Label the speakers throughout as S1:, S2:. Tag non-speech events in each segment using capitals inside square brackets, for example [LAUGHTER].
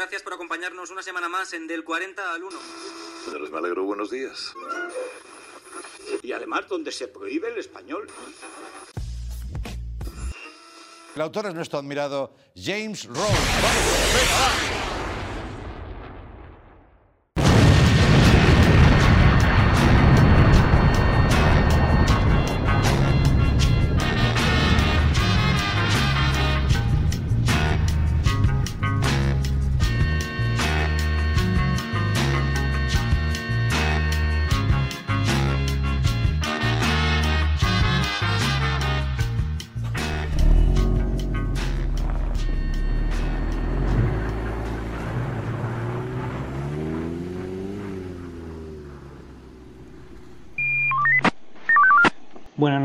S1: Gracias por acompañarnos una semana más en Del 40 al 1.
S2: Señores, me alegro. Buenos días.
S3: Y además donde se prohíbe el español.
S4: El autor es nuestro admirado James Rose. ¡Vamos! ¡Venga, va!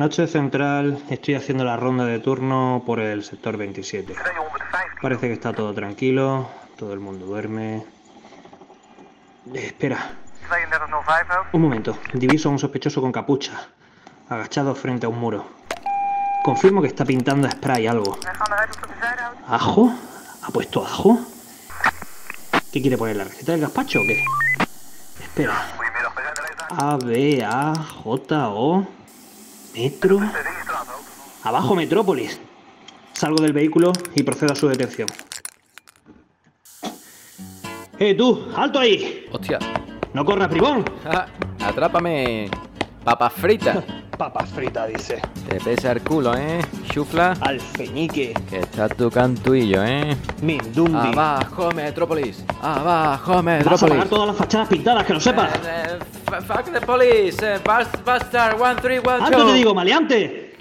S5: Noches, Central. Estoy haciendo la ronda de turno por el sector 27. Parece que está todo tranquilo, todo el mundo duerme. Espera. Un momento. Diviso a un sospechoso con capucha, agachado frente a un muro. Confirmo que está pintando spray algo. ¿Ajo? ¿Ha puesto ajo? ¿Qué quiere poner? ¿La receta del gazpacho o qué? Espera. A, B, A, J, O. Metro. Abajo Metrópolis. Salgo del vehículo y procedo a su detención. ¡Eh, tú! ¡Alto ahí!
S6: Hostia.
S5: ¡No corras, bribón! [LAUGHS]
S6: Atrápame. Papas fritas. [LAUGHS]
S5: Papas fritas, dice.
S6: Te pesa el culo, ¿eh? Chufla.
S5: Alfeñique.
S6: Que está tu cantuillo, ¿eh?
S5: Mindundi.
S6: Abajo Metrópolis. Abajo
S5: Vas a
S6: Metrópolis.
S5: pagar todas las fachadas pintadas, que lo sepas.
S6: Eh, eh, fuck the police. Eh, bust- Buster 1312.
S5: ¡Alto te digo, maleante!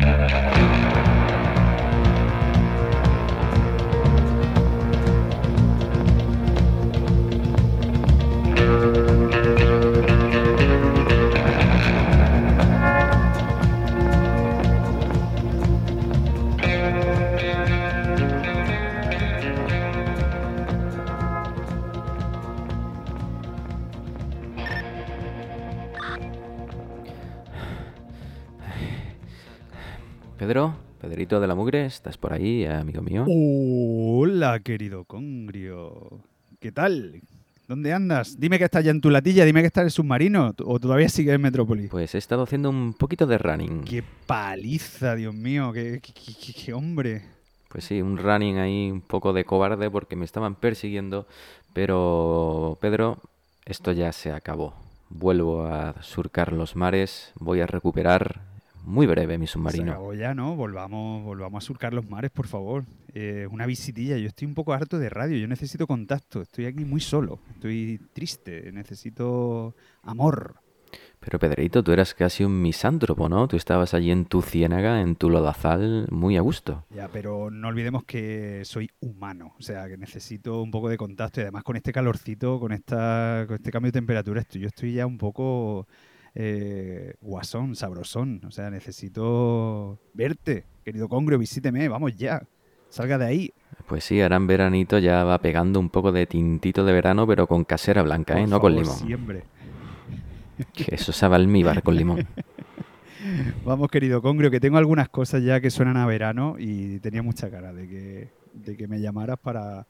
S6: Pedro, Pedrito de la Mugre, ¿estás por ahí, amigo mío?
S7: Hola, querido Congrio. ¿Qué tal? ¿Dónde andas? Dime que estás ya en tu latilla, dime que estás en el submarino o todavía sigues en Metrópolis.
S6: Pues he estado haciendo un poquito de running.
S7: Qué paliza, Dios mío, qué, qué- qué- qué- qué hombre.
S6: Pues sí, un running ahí un poco de cobarde porque me estaban persiguiendo, pero Pedro, esto ya se acabó. Vuelvo a surcar los mares, voy a recuperar muy breve mi
S7: Se
S6: submarino.
S7: acabó ya, ¿no? Volvamos, volvamos a surcar los mares, por favor. Eh, una visitilla. Yo estoy un poco harto de radio. Yo necesito contacto. Estoy aquí muy solo. Estoy triste. Necesito amor.
S6: Pero Pedrito, tú eras casi un misántropo, ¿no? Tú estabas allí en tu ciénaga, en tu lodazal, muy a gusto.
S7: Ya, pero no olvidemos que soy humano, o sea, que necesito un poco de contacto y además con este calorcito, con esta, con este cambio de temperatura, estoy, yo estoy ya un poco eh, guasón, sabrosón, o sea, necesito verte, querido Congrio, visíteme, vamos ya, salga de ahí.
S6: Pues sí, ahora en veranito ya va pegando un poco de tintito de verano, pero con casera blanca, ¿eh? No con limón.
S7: Siempre.
S6: Que eso sabe almíbar con limón. [LAUGHS]
S7: Vamos, querido Congrio, que tengo algunas cosas ya que suenan a verano y tenía mucha cara de que, de que me llamaras para,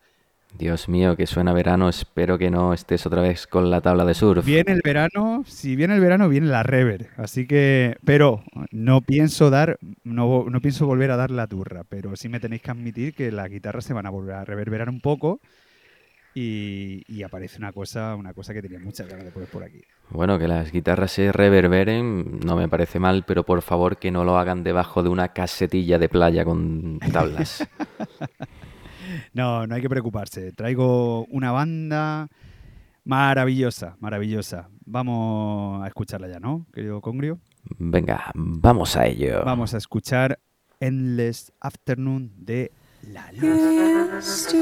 S6: Dios mío, que suena verano, espero que no estés otra vez con la tabla de surf.
S7: Viene el verano, si viene el verano, viene la rever. Así que, pero no pienso dar, no, no pienso volver a dar la turra, pero sí me tenéis que admitir que las guitarras se van a volver a reverberar un poco y, y aparece una cosa, una cosa que tenía muchas ganas de poner por aquí.
S6: Bueno, que las guitarras se reverberen, no me parece mal, pero por favor que no lo hagan debajo de una casetilla de playa con tablas. [LAUGHS] [LAUGHS]
S7: No, no hay que preocuparse. Traigo una banda maravillosa, maravillosa. Vamos a escucharla ya, ¿no, querido Congrio?
S6: Venga, vamos a ello.
S7: Vamos a escuchar Endless Afternoon de La Luz.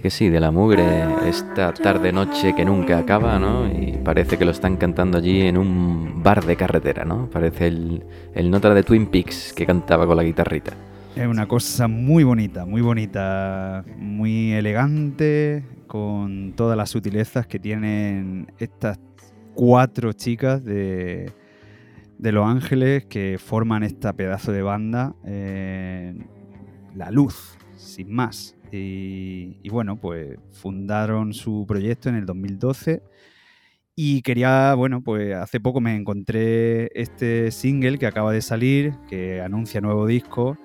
S6: Que sí, de la mugre, esta tarde-noche que nunca acaba, ¿no? Y parece que lo están cantando allí en un bar de carretera, ¿no? Parece el, el nota de Twin Peaks que cantaba con la guitarrita.
S7: Es una cosa muy bonita, muy bonita, muy elegante, con todas las sutilezas que tienen estas cuatro chicas de, de Los Ángeles que forman esta pedazo de banda, eh, La Luz, sin más. Y, y bueno, pues fundaron su proyecto en el 2012 y quería, bueno, pues hace poco me encontré este single que acaba de salir, que anuncia nuevo disco.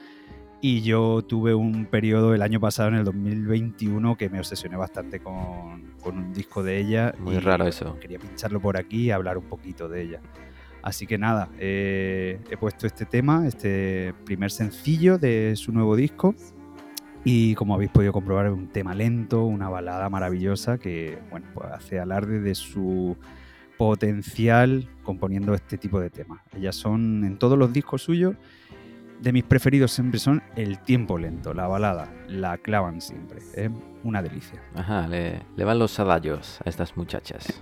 S7: Y yo tuve un periodo el año pasado, en el 2021, que me obsesioné bastante con, con un disco de ella.
S6: Muy
S7: y
S6: raro eso.
S7: Quería pincharlo por aquí y hablar un poquito de ella. Así que nada, eh, he puesto este tema, este primer sencillo de su nuevo disco. Y como habéis podido comprobar, es un tema lento, una balada maravillosa que bueno, pues hace alarde de su potencial componiendo este tipo de temas. Ellas son en todos los discos suyos de mis preferidos siempre son el tiempo lento, la balada, la clavan siempre. Es una delicia.
S6: Ajá, le, le van los adallos a estas muchachas.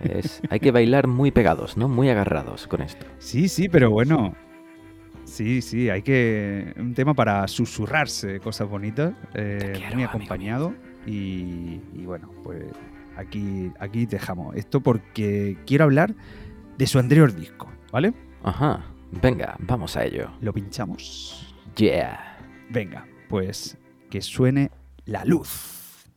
S6: Es- hay que bailar muy pegados, ¿no? Muy agarrados con esto.
S7: Sí, sí, pero bueno. Sí, sí, hay que. Un tema para susurrarse cosas bonitas, eh,
S6: quiero,
S7: muy acompañado. Y, y bueno, pues aquí, aquí dejamos esto porque quiero hablar de su anterior disco, ¿vale?
S6: Ajá, venga, vamos a ello.
S7: Lo pinchamos.
S6: Yeah.
S7: Venga, pues que suene la luz.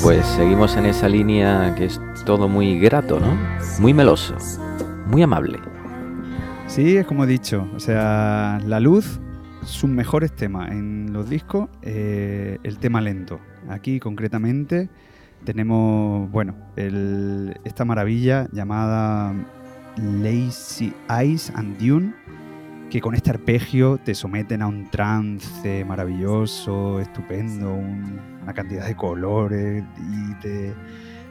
S6: Pues seguimos en esa línea que es todo muy grato, ¿no? Muy meloso, muy amable.
S7: Sí, es como he dicho. O sea, la luz, sus mejores temas en los discos, eh, el tema lento. Aquí concretamente tenemos, bueno, esta maravilla llamada Lazy Eyes and Dune, que con este arpegio te someten a un trance maravilloso, estupendo, un- una cantidad de colores y de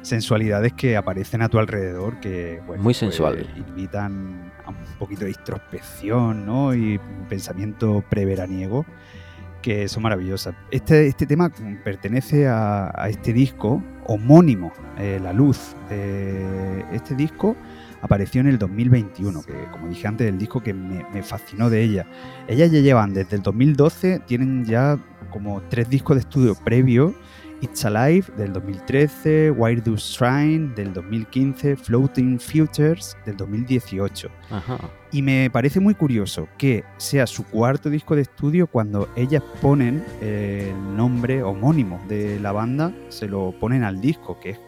S7: sensualidades que aparecen a tu alrededor que bueno,
S6: Muy
S7: pues,
S6: sensual.
S7: invitan a un poquito de introspección ¿no? y un pensamiento preveraniego que son maravillosas. Este, este tema pertenece a, a este disco homónimo, eh, La Luz. Eh, este disco apareció en el 2021, que como dije antes, el disco que me, me fascinó de ella. Ellas ya llevan desde el 2012, tienen ya como tres discos de estudio previos. It's Alive del 2013, Wire Do Shrine del 2015, Floating Futures del 2018.
S6: Ajá.
S7: Y me parece muy curioso que sea su cuarto disco de estudio cuando ellas ponen eh, el nombre homónimo de la banda, se lo ponen al disco, que es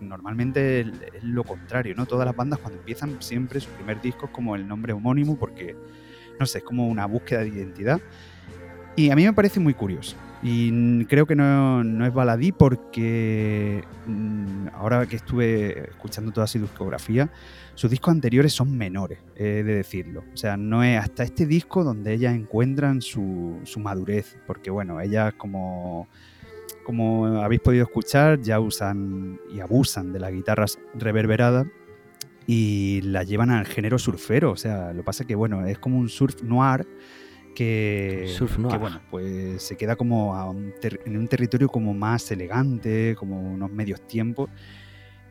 S7: normalmente es lo contrario, ¿no? Todas las bandas cuando empiezan siempre su primer disco es como el nombre homónimo porque, no sé, es como una búsqueda de identidad. Y a mí me parece muy curioso. Y creo que no, no es baladí porque mm, ahora que estuve escuchando toda su discografía, sus discos anteriores son menores, he de decirlo. O sea, no es hasta este disco donde ellas encuentran su, su madurez. Porque bueno, ellas como, como habéis podido escuchar, ya usan y abusan de las guitarras reverberadas. y la llevan al género surfero. O sea, lo que pasa es que, bueno, es como un surf noir que,
S6: Surf
S7: que,
S6: noir.
S7: bueno, pues se queda como a un ter- en un territorio como más elegante, como unos medios tiempos.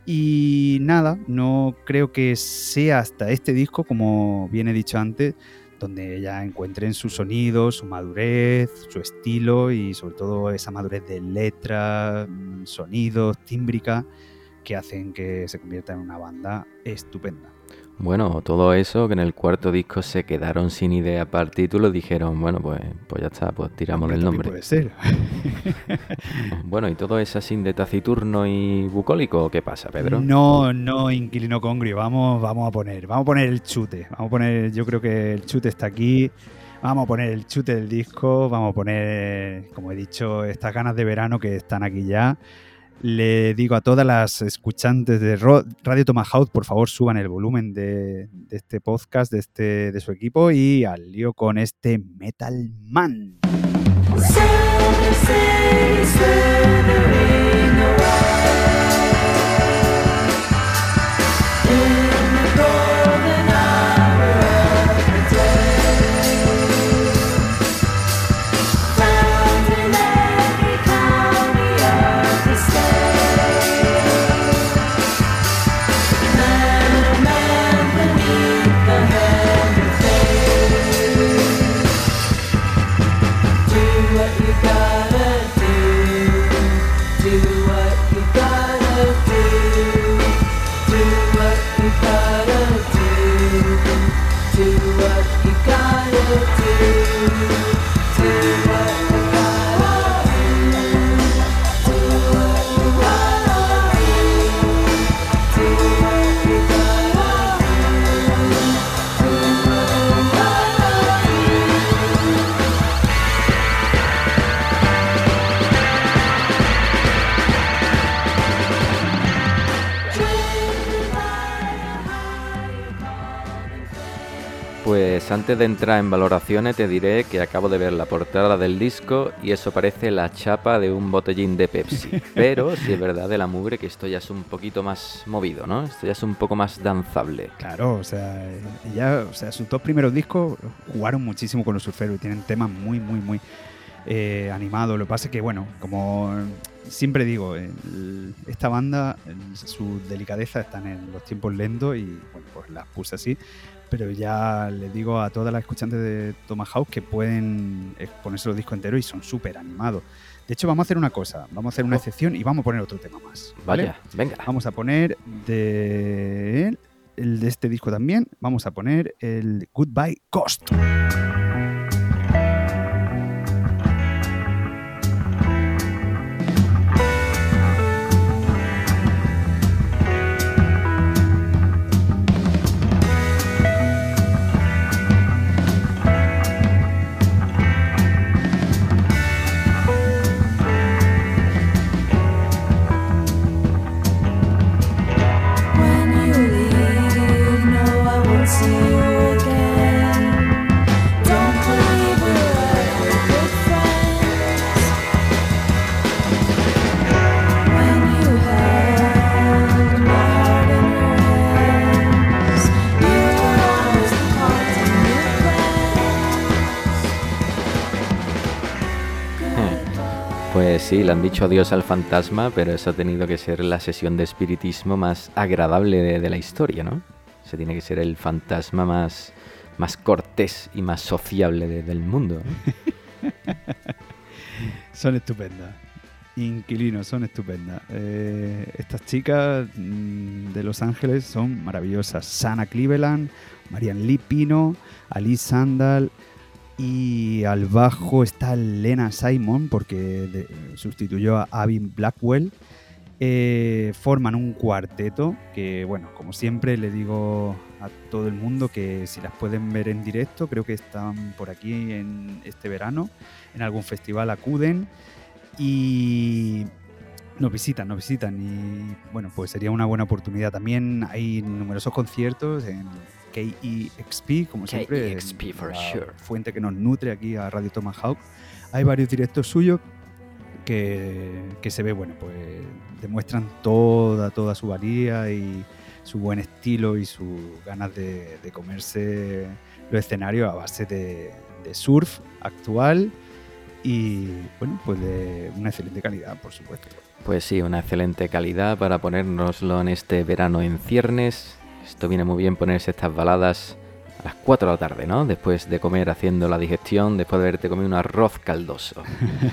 S7: Y nada, no creo que sea hasta este disco, como bien he dicho antes, donde ya encuentren su sonido, su madurez, su estilo y sobre todo esa madurez de letra, mm, sonidos, tímbrica, que hacen que se convierta en una banda estupenda.
S6: Bueno, todo eso que en el cuarto disco se quedaron sin idea para el título, dijeron, bueno, pues, pues ya está, pues tiramos del nombre.
S7: Puede ser. [LAUGHS]
S6: Bueno, ¿y todo es así de taciturno y bucólico qué pasa, Pedro?
S7: No, no, inquilino congrio. Vamos, vamos a poner, vamos a poner el chute. Vamos a poner, yo creo que el chute está aquí. Vamos a poner el chute del disco. Vamos a poner, como he dicho, estas ganas de verano que están aquí ya. Le digo a todas las escuchantes de Radio Tomahawk, por favor, suban el volumen de, de este podcast, de, este, de su equipo y al lío con este Metal Man.
S6: Antes de entrar en valoraciones te diré que acabo de ver la portada del disco y eso parece la chapa de un botellín de Pepsi. [LAUGHS] Pero si es verdad de la mugre que esto ya es un poquito más movido, ¿no? Esto ya es un poco más danzable.
S7: Claro, o sea, ya, o sea, sus dos primeros discos jugaron muchísimo con los surferos y tienen temas muy, muy, muy eh, animados. Lo que pasa es que, bueno, como siempre digo, el- esta banda, el- su delicadeza están en los tiempos lentos y, bueno, pues las puse así. Pero ya les digo a todas las escuchantes de Tomahawk que pueden ponerse los discos enteros y son súper animados. De hecho, vamos a hacer una cosa, vamos a hacer una
S6: Oh.
S7: excepción y vamos a poner otro tema más. ¿vale?
S6: Vaya, venga.
S7: Vamos a poner de, el de este disco también. Vamos a poner el Goodbye Cost.
S6: Sí, le han dicho adiós al fantasma, pero eso ha tenido que ser la sesión de espiritismo más agradable de, la historia, ¿no? Se tiene que ser el fantasma más, más cortés y más sociable de- del mundo. [LAUGHS]
S7: Son estupendas. Inquilinos, son estupendas. Eh, estas chicas mm, de Los Ángeles son maravillosas. Sana Cleveland, Marian Lee Pino, Alice Sandal y al bajo está Lena Simon porque sustituyó a Avin Blackwell. Eh, forman un cuarteto que, bueno, como siempre le digo a todo el mundo que si las pueden ver en directo, creo que están por aquí en este verano, en algún festival acuden y nos visitan, nos visitan y bueno, pues sería una buena oportunidad. También hay numerosos conciertos en KEXP, como siempre,
S6: KEXP for
S7: la
S6: sure.
S7: fuente que nos nutre aquí a Radio Tomahawk. Hay varios directos suyos que, que se ve, bueno, pues demuestran toda, toda su valía y su buen estilo y sus ganas de, de comerse los escenarios a base de, de surf actual y bueno, pues de una excelente calidad, por supuesto.
S6: Pues sí, una excelente calidad para ponérnoslo en este verano en ciernes. Esto viene muy bien ponerse estas baladas a las 4 de la tarde, ¿no? Después de comer haciendo la digestión, después de haberte comido un arroz caldoso.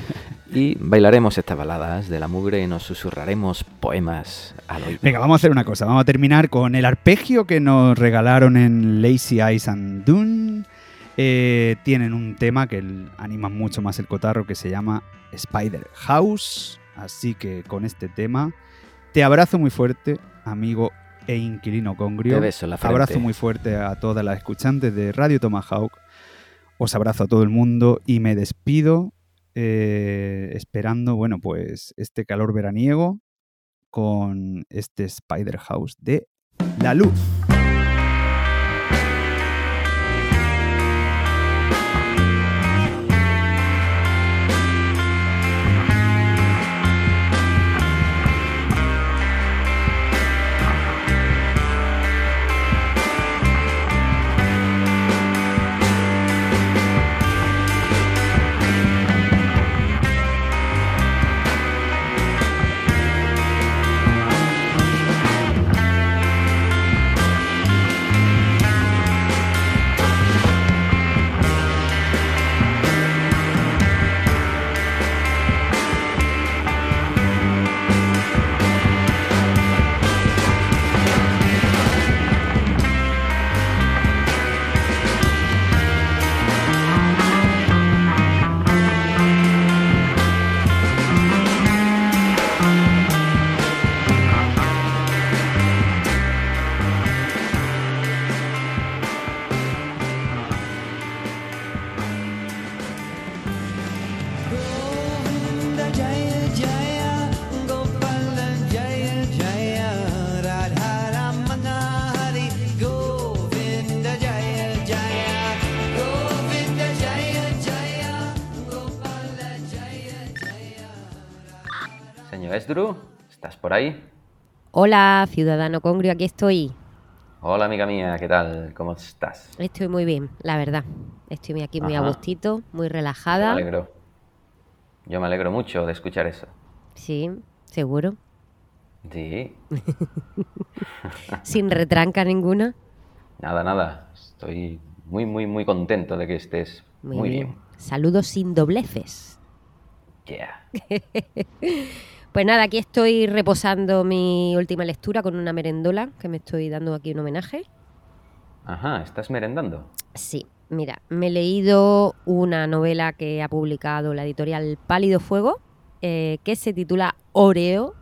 S6: [LAUGHS] y bailaremos estas baladas de la mugre y nos susurraremos poemas al oído.
S7: Venga, vamos a hacer una cosa. Vamos a terminar con el arpegio que nos regalaron en Lazy Eyes and Dune. Eh, tienen un tema que anima mucho más el cotarro que se llama Spider House. Así que con este tema te abrazo muy fuerte, amigo e inquilino congrio.
S6: Te beso en la frente.
S7: Abrazo muy fuerte a todas las escuchantes de Radio Tomahawk. Os abrazo a todo el mundo y me despido eh, esperando, bueno, pues este calor veraniego con este Spider House de La Luz.
S6: Esdru, ¿estás por ahí?
S8: Hola, ciudadano congrio, aquí estoy.
S6: Hola amiga mía, ¿qué tal? ¿Cómo estás?
S8: Estoy muy bien, la verdad. Estoy aquí muy a gustito, muy
S6: Me
S8: relajada.
S6: alegro. Yo me alegro mucho de escuchar eso.
S8: Sí, seguro.
S6: Sí, [LAUGHS]
S8: Sin retranca ninguna.
S6: nada, nada. Estoy muy, muy, muy contento de que estés
S8: Muy,
S6: muy,
S8: bien.
S6: bien.
S8: Saludos sin dobleces.
S6: Yeah. [LAUGHS]
S8: Pues nada, aquí estoy reposando mi última lectura con una merendola que me estoy dando aquí un homenaje.
S6: Ajá, ¿estás merendando?
S8: Sí, mira, me he leído una novela que ha publicado la editorial Pálido Fuego, eh, que se titula Oreo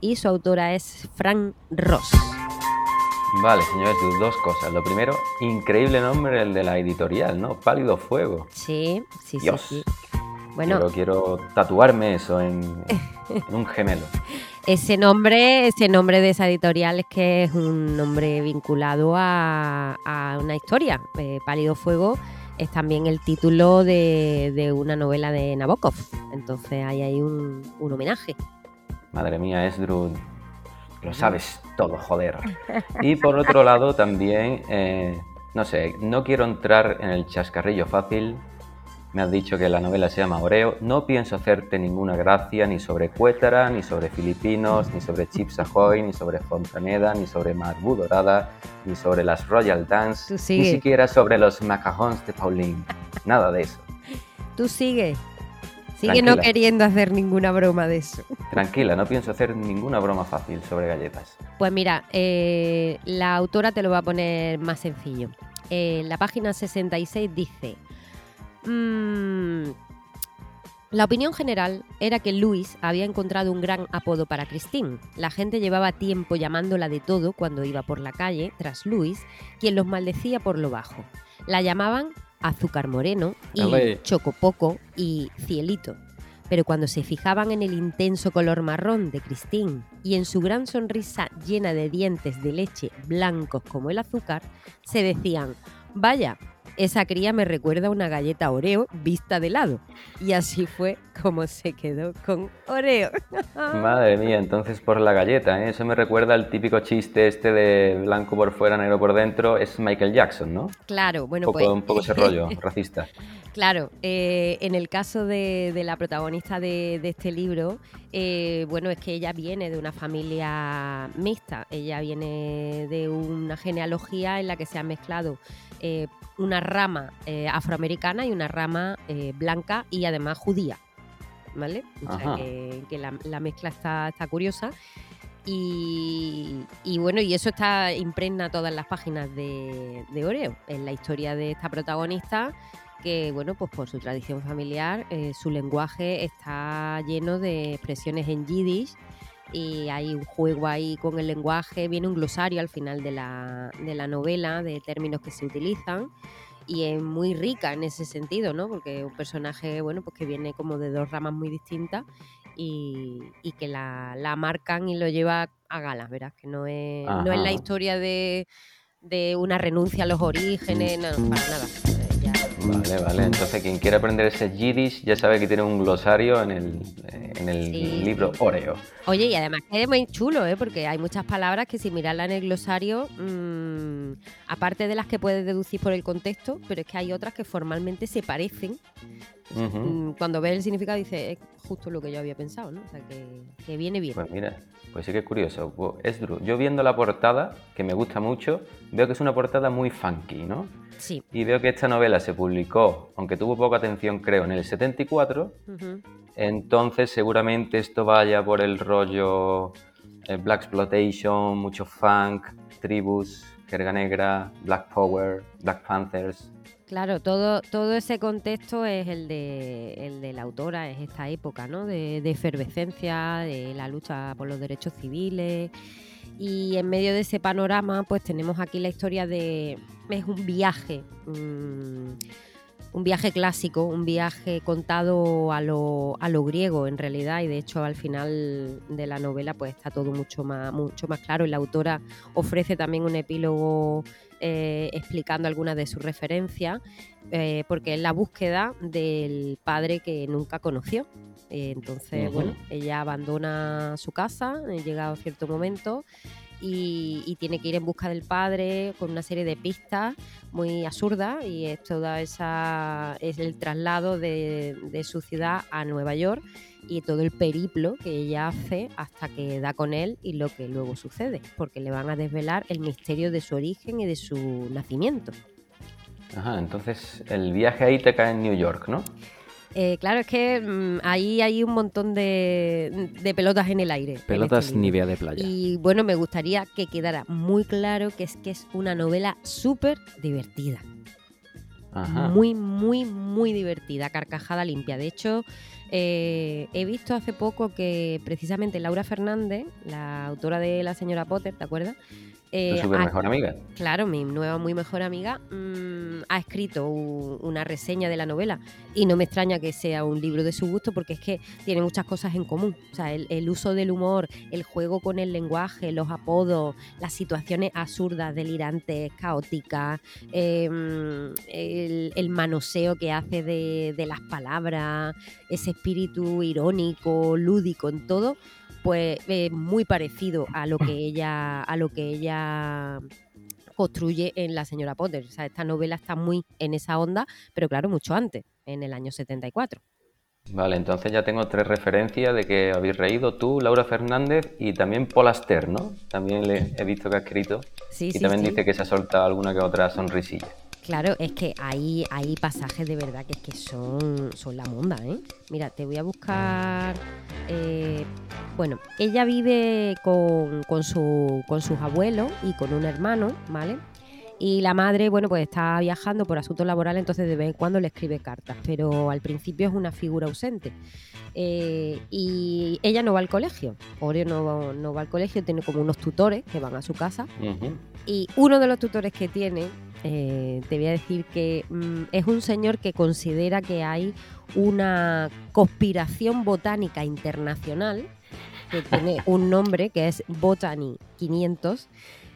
S8: y su autora es Fran Ross.
S6: Vale, señor Esdru, dos cosas. Lo primero, increíble nombre el de la editorial, ¿no? Pálido Fuego.
S8: Sí, sí,
S6: Dios.
S8: sí, sí. Bueno,
S6: Quiero, quiero tatuarme eso en, [LAUGHS] en un gemelo.
S8: ese nombre, ese nombre de esa editorial es que es un nombre vinculado a, a una historia. Eh, Pálido Fuego es también el título de, de una novela de Nabokov. Entonces hay ahí un, un homenaje.
S6: Madre mía, Esdru, lo sabes todo, joder. Y por otro lado, también, eh, no sé, no quiero entrar en el chascarrillo fácil. Me has dicho que la novela se llama Oreo. No pienso hacerte ninguna gracia ni sobre Cuétara, ni sobre filipinos, ni sobre Chips Ahoy, ni sobre Fontaneda, ni sobre Marbu Dorada, ni sobre las Royal Dance, ni siquiera sobre los macarons de Pauline. Nada de eso.
S8: Tú sigue. Sigue no queriendo hacer ninguna broma de eso.
S6: Tranquila, no pienso hacer ninguna broma fácil sobre galletas.
S8: Pues mira, eh, la autora te lo va a poner más sencillo. Eh, la página 66 dice, "Mm, la opinión general era que Luis había encontrado un gran apodo para Christine. La gente llevaba tiempo llamándola de todo cuando iba por la calle tras Luis, quien los maldecía por lo bajo. La llamaban Azúcar Moreno y. Chocopoco y Cielito. Pero cuando se fijaban en el intenso color marrón de Christine y en su gran sonrisa llena de dientes de leche blancos como el azúcar, se decían, vaya, esa cría me recuerda a una galleta Oreo vista de lado. Y así fue como se quedó con Oreo. [LAUGHS]
S6: Madre mía, entonces por la galleta, ¿eh? eso me recuerda al típico chiste este de blanco por fuera, negro por dentro, es Michael Jackson, ¿no?
S8: Claro, bueno,
S6: un, poco,
S8: pues.
S6: un poco ese [LAUGHS] rollo racista.
S8: Claro, eh, en el caso de, de la protagonista de, de este libro, eh, bueno, es que ella viene de una familia mixta. Ella viene de una genealogía en la que se han mezclado eh, una rama eh, afroamericana y una rama eh, blanca y además judía. ¿Vale? O sea que, que la, la mezcla está, está curiosa. Y, y bueno, y eso está impregna todas las páginas de, de Oreo, en la historia de esta protagonista, que bueno, pues por su tradición familiar, eh, su lenguaje está lleno de expresiones en yiddish y hay un juego ahí con el lenguaje, viene un glosario al final de la, de la novela de términos que se utilizan y es muy rica en ese sentido, ¿no? Porque es un personaje, bueno, pues que viene como de dos ramas muy distintas y, y que la, la marcan y lo lleva a galas, verás, que no es, no es la historia de, de una renuncia a los orígenes, no, para nada.
S6: Vale, vale. Entonces, quien quiera aprender ese Yiddish ya sabe que tiene un glosario en el, en el
S8: Sí.
S6: libro Oreo.
S8: Oye, y además es muy chulo, ¿eh? porque hay muchas palabras que si mirarla en el glosario, mm, aparte de las que puedes deducir por el contexto, pero es que hay otras que formalmente se parecen. Mm, Cuando ves el significado dices, es justo lo que yo había pensado, ¿no? O sea, que, que viene bien.
S6: Pues mira, pues sí que es curioso. Esdru, yo viendo la portada, que me gusta mucho, veo que es una portada muy funky, ¿no?
S8: Sí.
S6: Y veo que esta novela se publicó, aunque tuvo poca atención, creo, en el 74.
S8: Ujú.
S6: Entonces, seguramente esto vaya por el rollo eh, Black Exploitation, mucho funk, tribus, jerga negra, Black Power, Black Panthers.
S8: Claro, todo, todo ese contexto es el de, el de la autora, es esta época, ¿no? De, efervescencia, de la lucha por los derechos civiles. Y en medio de ese panorama, pues tenemos aquí la historia de. Es un viaje. mm, un viaje clásico, un viaje contado a lo, a lo griego en realidad, y de hecho al final de la novela pues está todo mucho más, mucho más claro. Y la autora ofrece también un epílogo eh, explicando algunas de sus referencias, eh, porque es la búsqueda del padre que nunca conoció. Eh, entonces, bueno, ella abandona su casa, eh, llegado cierto momento, y, y tiene que ir en busca del padre con una serie de pistas muy absurdas, y es toda esa es el traslado de, de su ciudad a Nueva York y todo el periplo que ella hace hasta que da con él y lo que luego sucede, porque le van a desvelar el misterio de su origen y de su nacimiento.
S6: Ajá, entonces el viaje a Ítaca en New York, ¿no?
S8: Eh, claro, es que mm, ahí hay un montón de, de pelotas en el aire. en
S6: Pelotas
S8: este.
S6: Nivea de playa.
S8: Y bueno, me gustaría que quedara muy claro que es que es una novela súper divertida.
S6: Ajá.
S8: Muy, muy, muy divertida, carcajada limpia. De hecho, eh, he visto hace poco que precisamente Laura Fernández, la autora de La señora Potter, ¿te acuerdas? Eh,
S6: tu super
S8: ha-
S6: mejor amiga.
S8: Claro, mi nueva muy mejor amiga mm, ha escrito una reseña de la novela y no me extraña que sea un libro de su gusto porque es que tiene muchas cosas en común. O sea, el, el uso del humor, el juego con el lenguaje, los apodos, las situaciones absurdas, delirantes, caóticas, eh, el, el manoseo que hace de, de las palabras, ese espíritu irónico, lúdico en todo, pues eh, muy parecido a lo que ella, a lo que ella construye en La señora Potter. O sea, esta novela está muy en esa onda, pero claro, mucho antes, en el año 74.
S6: Vale, entonces ya tengo tres referencias de que habéis reído tú, Laura Fernández y también Paul Aster, ¿no? También le he visto que ha escrito.
S8: Sí,
S6: y
S8: sí,
S6: también
S8: sí.
S6: dice que se ha soltado alguna que otra sonrisilla.
S8: Claro, es que hay, hay pasajes de verdad que es que son, son la monda, ¿eh? Mira, te voy a buscar. eh, bueno, ella vive con, con, su, con sus abuelos y con un hermano, ¿vale? Y la madre, bueno, pues está viajando por asuntos laborales, entonces de vez en cuando le escribe cartas, pero al principio es una figura ausente. Eh, y ella no va al colegio, Oreo no, va- no va al colegio, tiene como unos tutores que van a su casa y uno de los tutores que tiene, eh, te voy a decir que mm, es un señor que considera que hay una conspiración botánica internacional que [LAUGHS] tiene un nombre que es Botany 500.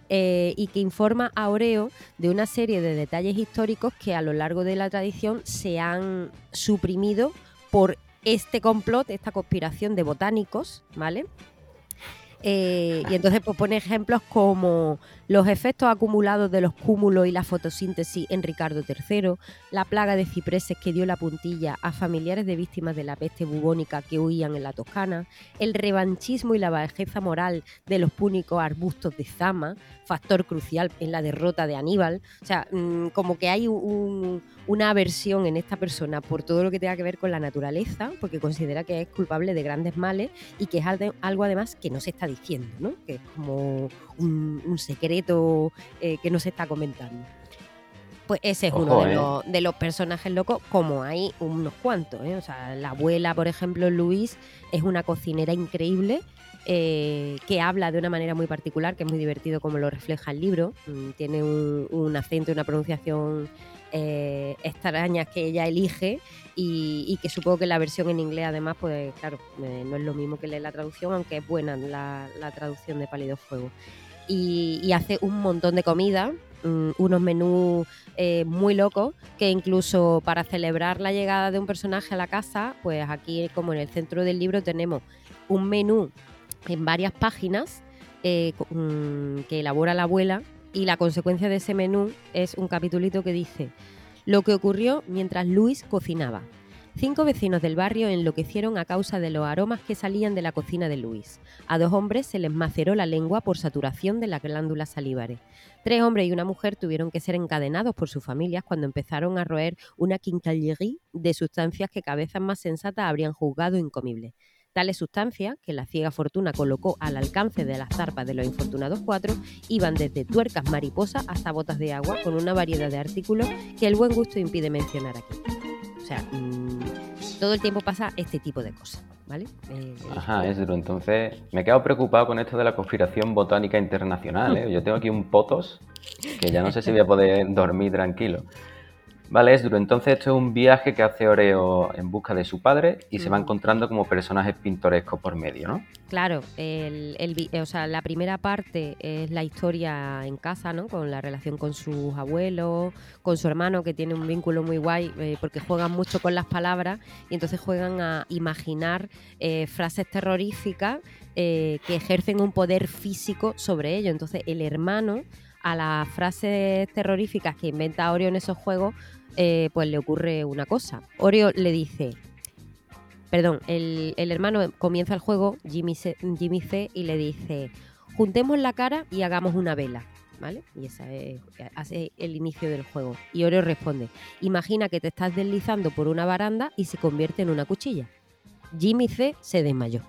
S8: eh, y que informa a Oreo de una serie de detalles históricos que a lo largo de la tradición se han suprimido por este complot, esta conspiración de botánicos, ¿vale? Eh, y entonces pues, pone ejemplos como los efectos acumulados de los cúmulos y la fotosíntesis en Ricardo III, la plaga de cipreses que dio la puntilla a familiares de víctimas de la peste bubónica que huían en la Toscana, el revanchismo y la bajeza moral de los púnicos arbustos de Zama, factor crucial en la derrota de Aníbal. O sea, mm, como que hay un- una aversión en esta persona por todo lo que tenga que ver con la naturaleza, porque considera que es culpable de grandes males y que es algo además que no se está diciendo, ¿no? Que es como un, un secreto eh, que no se está comentando. Pues ese es uno de,
S6: ¿eh?
S8: los, de los personajes locos, como hay unos cuantos. ¿eh? O sea, la abuela, por ejemplo, Luis, es una cocinera increíble eh, que habla de una manera muy particular, que es muy divertido como lo refleja el libro. Mm, Tiene un, un acento y una pronunciación eh, extrañas que ella elige y, y que supongo que la versión en inglés además, pues claro, eh, no es lo mismo que leer la traducción, aunque es buena la, la traducción de Pálido Fuego. Y, hace un montón de comida, mm, unos menús eh, muy locos, que incluso para celebrar la llegada de un personaje a la casa, pues aquí como en el centro del libro tenemos un menú en varias páginas eh, mm, que elabora la abuela y la consecuencia de ese menú es un capitulito que dice lo que ocurrió mientras Luis cocinaba. Cinco vecinos del barrio enloquecieron a causa de los aromas que salían de la cocina de Luis. A dos hombres se les maceró la lengua por saturación de las glándulas salivares. Tres hombres y una mujer tuvieron que ser encadenados por sus familias cuando empezaron a roer una quincaillerie de sustancias que cabezas más sensatas habrían juzgado incomibles. Tales sustancias, que la ciega fortuna colocó al alcance de las zarpas de los infortunados cuatro, iban desde tuercas mariposas hasta botas de agua, con una variedad de artículos que el buen gusto impide mencionar aquí. O sea, mm, todo el tiempo pasa este tipo de cosas, ¿vale? Eh,
S6: Ajá, es duro. Entonces, me he quedado preocupado con esto de la conspiración botánica internacional. ¿eh? Yo tengo aquí un potos que ya no sé si voy a poder dormir tranquilo. Vale, es duro. Entonces, esto es un viaje que hace Oreo en busca de su padre y se va encontrando como personajes pintorescos por medio, ¿no?
S8: Claro, el, el vi- o sea, la primera parte es la historia en casa, ¿no? Con la relación con sus abuelos, con su hermano, que tiene un vínculo muy guay, eh, porque juegan mucho con las palabras y entonces juegan a imaginar eh, frases terroríficas eh, que ejercen un poder físico sobre ellos. Entonces, el hermano, a las frases terroríficas que inventa Oreo en esos juegos, eh, pues le ocurre una cosa. Oreo le dice, perdón, el, el hermano comienza el juego, Jimmy C, Jimmy C, y le dice, juntemos la cara y hagamos una vela. ¿Vale? Y esa es, hace el inicio del juego. Y Oreo responde, imagina que te estás deslizando por una baranda y se convierte en una cuchilla. Jimmy C se desmayó.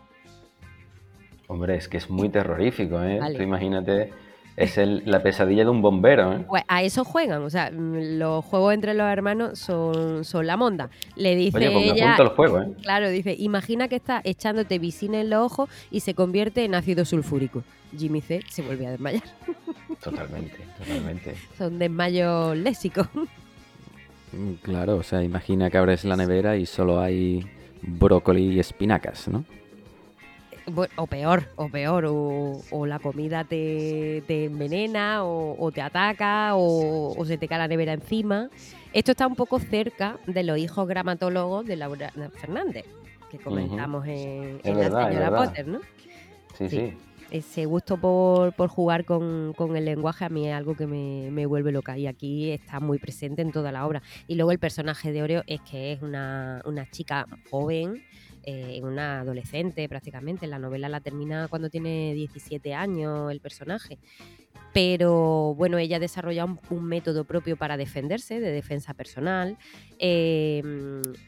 S6: Hombre, es que es muy terrorífico, ¿eh?
S8: Vale.
S6: Tú imagínate, es el- la pesadilla de un bombero, ¿eh?
S8: Pues a eso juegan, o sea, los juegos entre los hermanos son, son la monda. Le dice
S6: Oye, pues
S8: ella,
S6: al juego, ¿eh?
S8: claro, dice, imagina que estás echándote visina en los ojos y se convierte en ácido sulfúrico. Jimmy C se vuelve a desmayar. [LAUGHS]
S6: Totalmente, totalmente.
S8: Son desmayos lésicos.
S6: Mm, Claro, o sea, imagina que abres la nevera y solo hay brócoli y espinacas, ¿no?
S8: O peor, o peor, o, o la comida te, te envenena, o, o te ataca, o, o se te cae la nevera encima. Esto está un poco cerca de los hijos gramatólogos de Laura Fernández, que comentamos en,
S6: Es
S8: en
S6: verdad,
S8: La Señora. Potter, ¿no?
S6: Sí,
S8: Sí.
S6: sí.
S8: Ese gusto por, por jugar con, con el lenguaje a mí es algo que me, me vuelve loca y aquí está muy presente en toda la obra. Y luego el personaje de Oreo es que es una, una chica joven, eh, una adolescente prácticamente. La novela la termina cuando tiene 17 años el personaje. Pero bueno, ella desarrolla un, un método propio para defenderse, de defensa personal. Eh,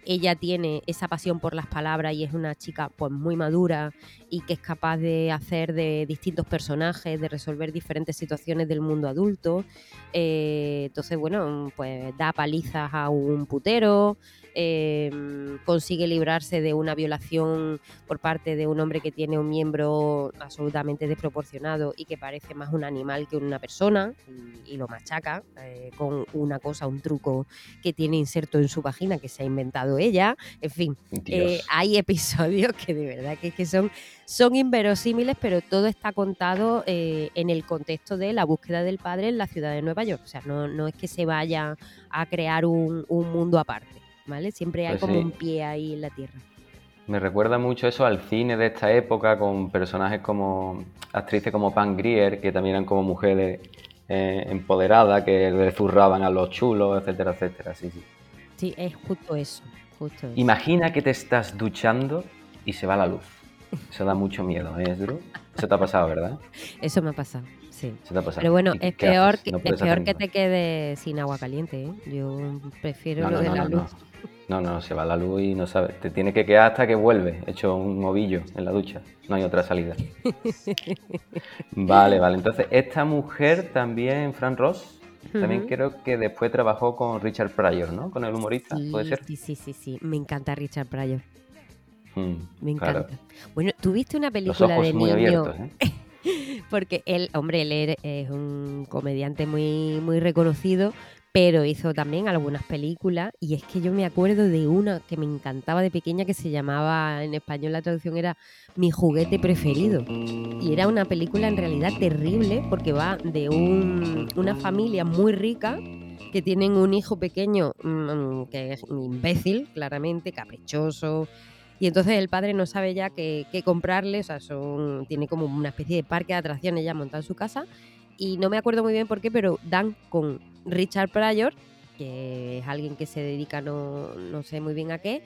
S8: ella tiene esa pasión por las palabras y es una chica pues muy madura y que es capaz de hacer de distintos personajes, de resolver diferentes situaciones del mundo adulto. Eh, entonces, bueno, pues da palizas a un putero, eh, consigue librarse de una violación por parte de un hombre que tiene un miembro absolutamente desproporcionado y que parece más un animal que una persona y, y lo machaca eh, con una cosa, un truco que tiene inserto en su vagina que se ha inventado ella. En fin, eh, hay episodios que de verdad que, que son, son inverosímiles, pero todo está contado eh, en el contexto de la búsqueda del padre en la ciudad de Nueva York. O sea, no, no es que se vaya a crear un, un mundo aparte, ¿vale? Siempre hay
S6: Pues
S8: como
S6: sí.
S8: un pie ahí en la tierra.
S6: Me recuerda mucho eso al cine de esta época con personajes como actrices como Pam Grier, que también eran como mujeres eh, empoderadas, que le zurraban a los chulos, etcétera, etcétera. Sí, sí.
S8: Sí, es justo eso. Justo eso.
S6: Imagina que te estás duchando y se va la luz. Eso da mucho miedo, ¿eh? Eso te ha pasado, ¿verdad? [LAUGHS]
S8: Eso me ha pasado, sí. Pero bueno,
S6: ¿Y qué
S8: es peor, que,
S6: No
S8: es peor que te quedes sin agua caliente. ¿eh? Yo prefiero
S6: No,
S8: lo
S6: no,
S8: de
S6: no,
S8: la
S6: no,
S8: luz.
S6: no. No, no, se va la luz y no sabes. Te tiene que quedar hasta que vuelve, hecho un ovillo en la ducha. No hay otra salida. [LAUGHS] Vale, vale. Entonces, esta mujer también, Fran Ross, también creo que después trabajó con Richard Pryor, ¿no? Con el humorista, ¿puede ser?
S8: sí, sí, sí, sí. Me encanta Richard Pryor.
S6: Mm,
S8: Me
S6: claro.
S8: encanta. Bueno, ¿tuviste una
S6: Los
S8: película
S6: ojos
S8: de
S6: muy
S8: niño?
S6: abiertos, ¿eh? [LAUGHS]
S8: Porque él, hombre, él er- es un comediante muy, muy reconocido, pero hizo también algunas películas. Y es que yo me acuerdo de una que me encantaba de pequeña que se llamaba, en español la traducción era Mi juguete preferido. Y era una película en realidad terrible porque va de un- una familia muy rica que tienen un hijo pequeño mm, que es imbécil, claramente, caprichoso. Y entonces el padre no sabe ya qué, comprarle, o sea, son, tiene como una especie de parque de atracciones ya montado en su casa. Y no me acuerdo muy bien por qué, pero dan con Richard Pryor, que es alguien que se dedica no, no sé muy bien a qué,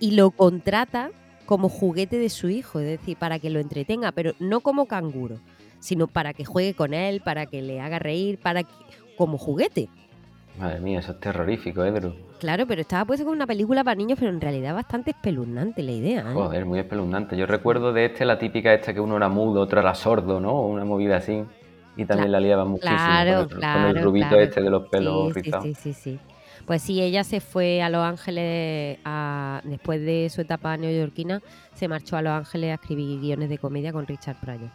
S8: y lo contrata como juguete de su hijo, es decir, para que lo entretenga, pero no como canguro, sino para que juegue con él, para que le haga reír, para que, como juguete.
S6: Madre mía, eso es terrorífico, ¿eh, Drew?
S8: Claro, pero estaba puesto como una película para niños, pero en realidad bastante espeluznante la idea. ¿eh?
S6: Joder, muy espeluznante. Yo recuerdo de este la típica esta que uno era mudo, otro era sordo, ¿no? Una movida así. Y también la liaban muchísimo
S8: Claro,
S6: con, el, con
S8: claro.
S6: el rubito este de los pelos
S8: sí,
S6: rizados.
S8: sí, sí, sí. Pues sí, ella se fue a Los Ángeles a- después de su etapa neoyorquina, se marchó a Los Ángeles a escribir guiones de comedia con Richard Pryor.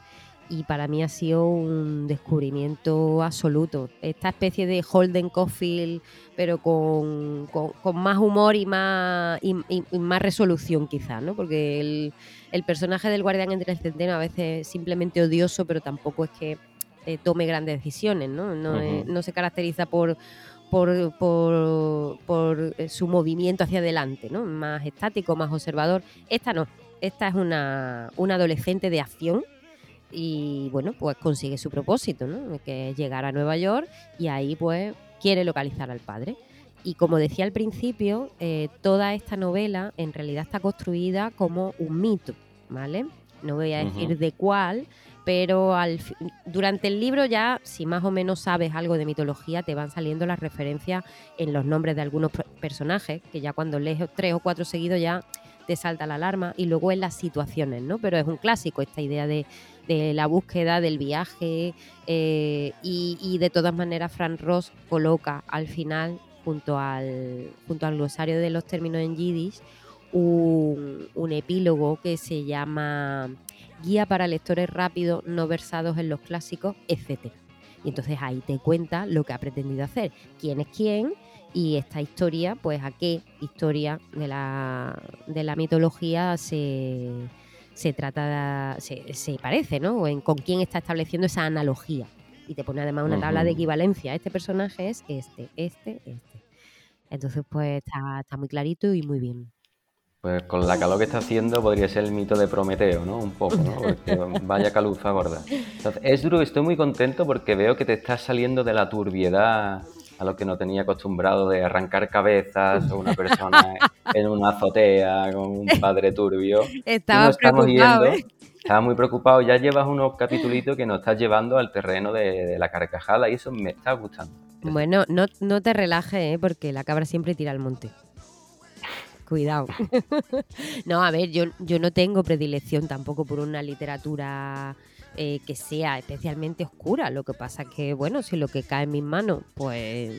S8: Y para mí ha sido un descubrimiento absoluto. Esta especie de Holden Caulfield, pero con, con- con más humor y más, y, y- y más resolución quizá, ¿no? Porque el, el personaje del guardián entre el centeno a veces es simplemente odioso, pero tampoco es que eh, tome grandes decisiones, ¿no? No, no se caracteriza por, por, por, por, eh, su movimiento hacia adelante, ¿no? Más estático, más observador. Esta no. Esta es una, una adolescente de acción y, bueno, pues consigue su propósito, ¿no? Que es llegar a Nueva York y ahí, pues, quiere localizar al padre. Y como decía al principio, eh, toda esta novela en realidad está construida como un mito, ¿vale? No voy a decir de cuál, pero al durante el libro ya, si más o menos sabes algo de mitología, te van saliendo las referencias en los nombres de algunos personajes, que ya cuando lees tres o cuatro seguidos ya te salta la alarma, y luego en las situaciones, ¿no? Pero es un clásico esta idea de, de la búsqueda, del viaje, eh, y, de todas maneras Fran Ross coloca al final, junto al, junto al glosario de los términos en yiddish, un, un epílogo que se llama Guía para lectores rápidos no versados en los clásicos, etc. Y entonces ahí te cuenta lo que ha pretendido hacer, quién es quién y esta historia, pues a qué historia de la, de la mitología se, se trata, se, se parece, ¿no? En con quién está estableciendo esa analogía. Y te pone además una tabla de equivalencia. Este personaje es este, este, este. Entonces, pues está, está muy clarito y muy bien.
S6: Pues con la calor que está haciendo podría ser el mito de Prometeo, ¿no? Un poco, ¿no? Porque [LAUGHS] vaya caluza gorda. Entonces, Esdru, estoy muy contento porque veo que te estás saliendo de la turbiedad a lo que no tenía acostumbrado de arrancar cabezas o una persona en una azotea con un padre turbio.
S8: Estaba
S6: Y nos estamos
S8: preocupado,
S6: yendo-
S8: ¿eh?
S6: Estaba muy preocupado. Ya llevas unos capitulitos que nos estás llevando al terreno de, de la carcajada y eso me está gustando.
S8: Bueno, no, no te relajes, ¿eh? porque la cabra siempre tira al monte. Cuidado. [LAUGHS] no, a ver, yo, yo no tengo predilección tampoco por una literatura eh, que sea especialmente oscura. Lo que pasa es que, bueno, si lo que cae en mis manos, pues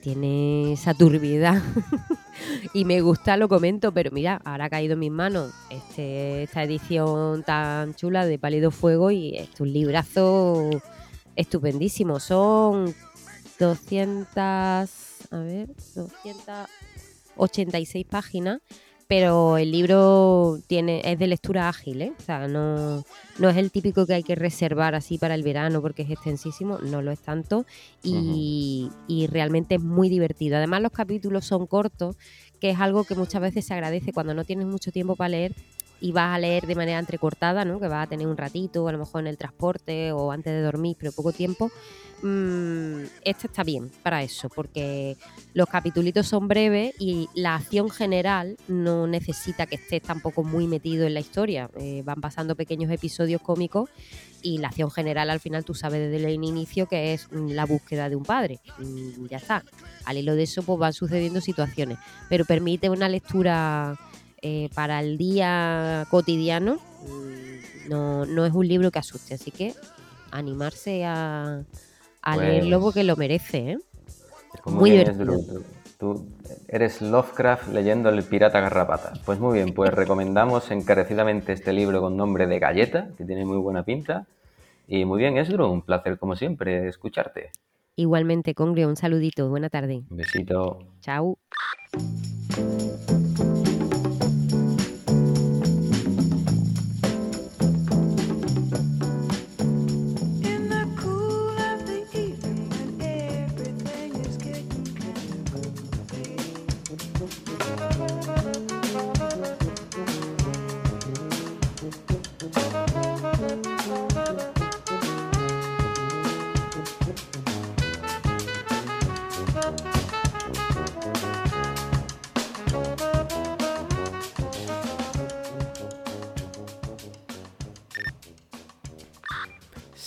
S8: tiene esa turbiedad [LAUGHS] y me gusta, lo comento, pero mira, ahora ha caído en mis manos este, esta edición tan chula de Pálido Fuego y es un librazo estupendísimo. Son 200, a ver, 286 páginas, pero el libro tiene es de lectura ágil, ¿eh? O sea, no, no es el típico que hay que reservar así para el verano porque es extensísimo, no lo es tanto y, y realmente es muy divertido. Además los capítulos son cortos, que es algo que muchas veces se agradece cuando no tienes mucho tiempo para leer y vas a leer de manera entrecortada, ¿no? Que vas a tener un ratito, a lo mejor en el transporte o antes de dormir, pero poco tiempo. Mm, este está bien para eso, porque los capitulitos son breves y la acción general no necesita que estés tampoco muy metido en la historia. Eh, van pasando pequeños episodios cómicos y la acción general al final tú sabes desde el inicio que es la búsqueda de un padre. Mm, ya está. Al hilo de eso pues van sucediendo situaciones, pero permite una lectura eh, para el día cotidiano. No, no es un libro que asuste, así que animarse a, a
S6: Pues-
S8: leerlo porque lo merece. ¿eh? Muy
S6: bien,
S8: divertido.
S6: Esdru, Tú eres Lovecraft leyendo El pirata garrapatas. Pues muy bien, pues recomendamos encarecidamente este libro con nombre de Galleta, que tiene muy buena pinta. Y muy bien, Esdru, un placer como siempre escucharte.
S8: Igualmente, Congrio, un saludito. Buena tarde.
S6: Un besito.
S8: Chao.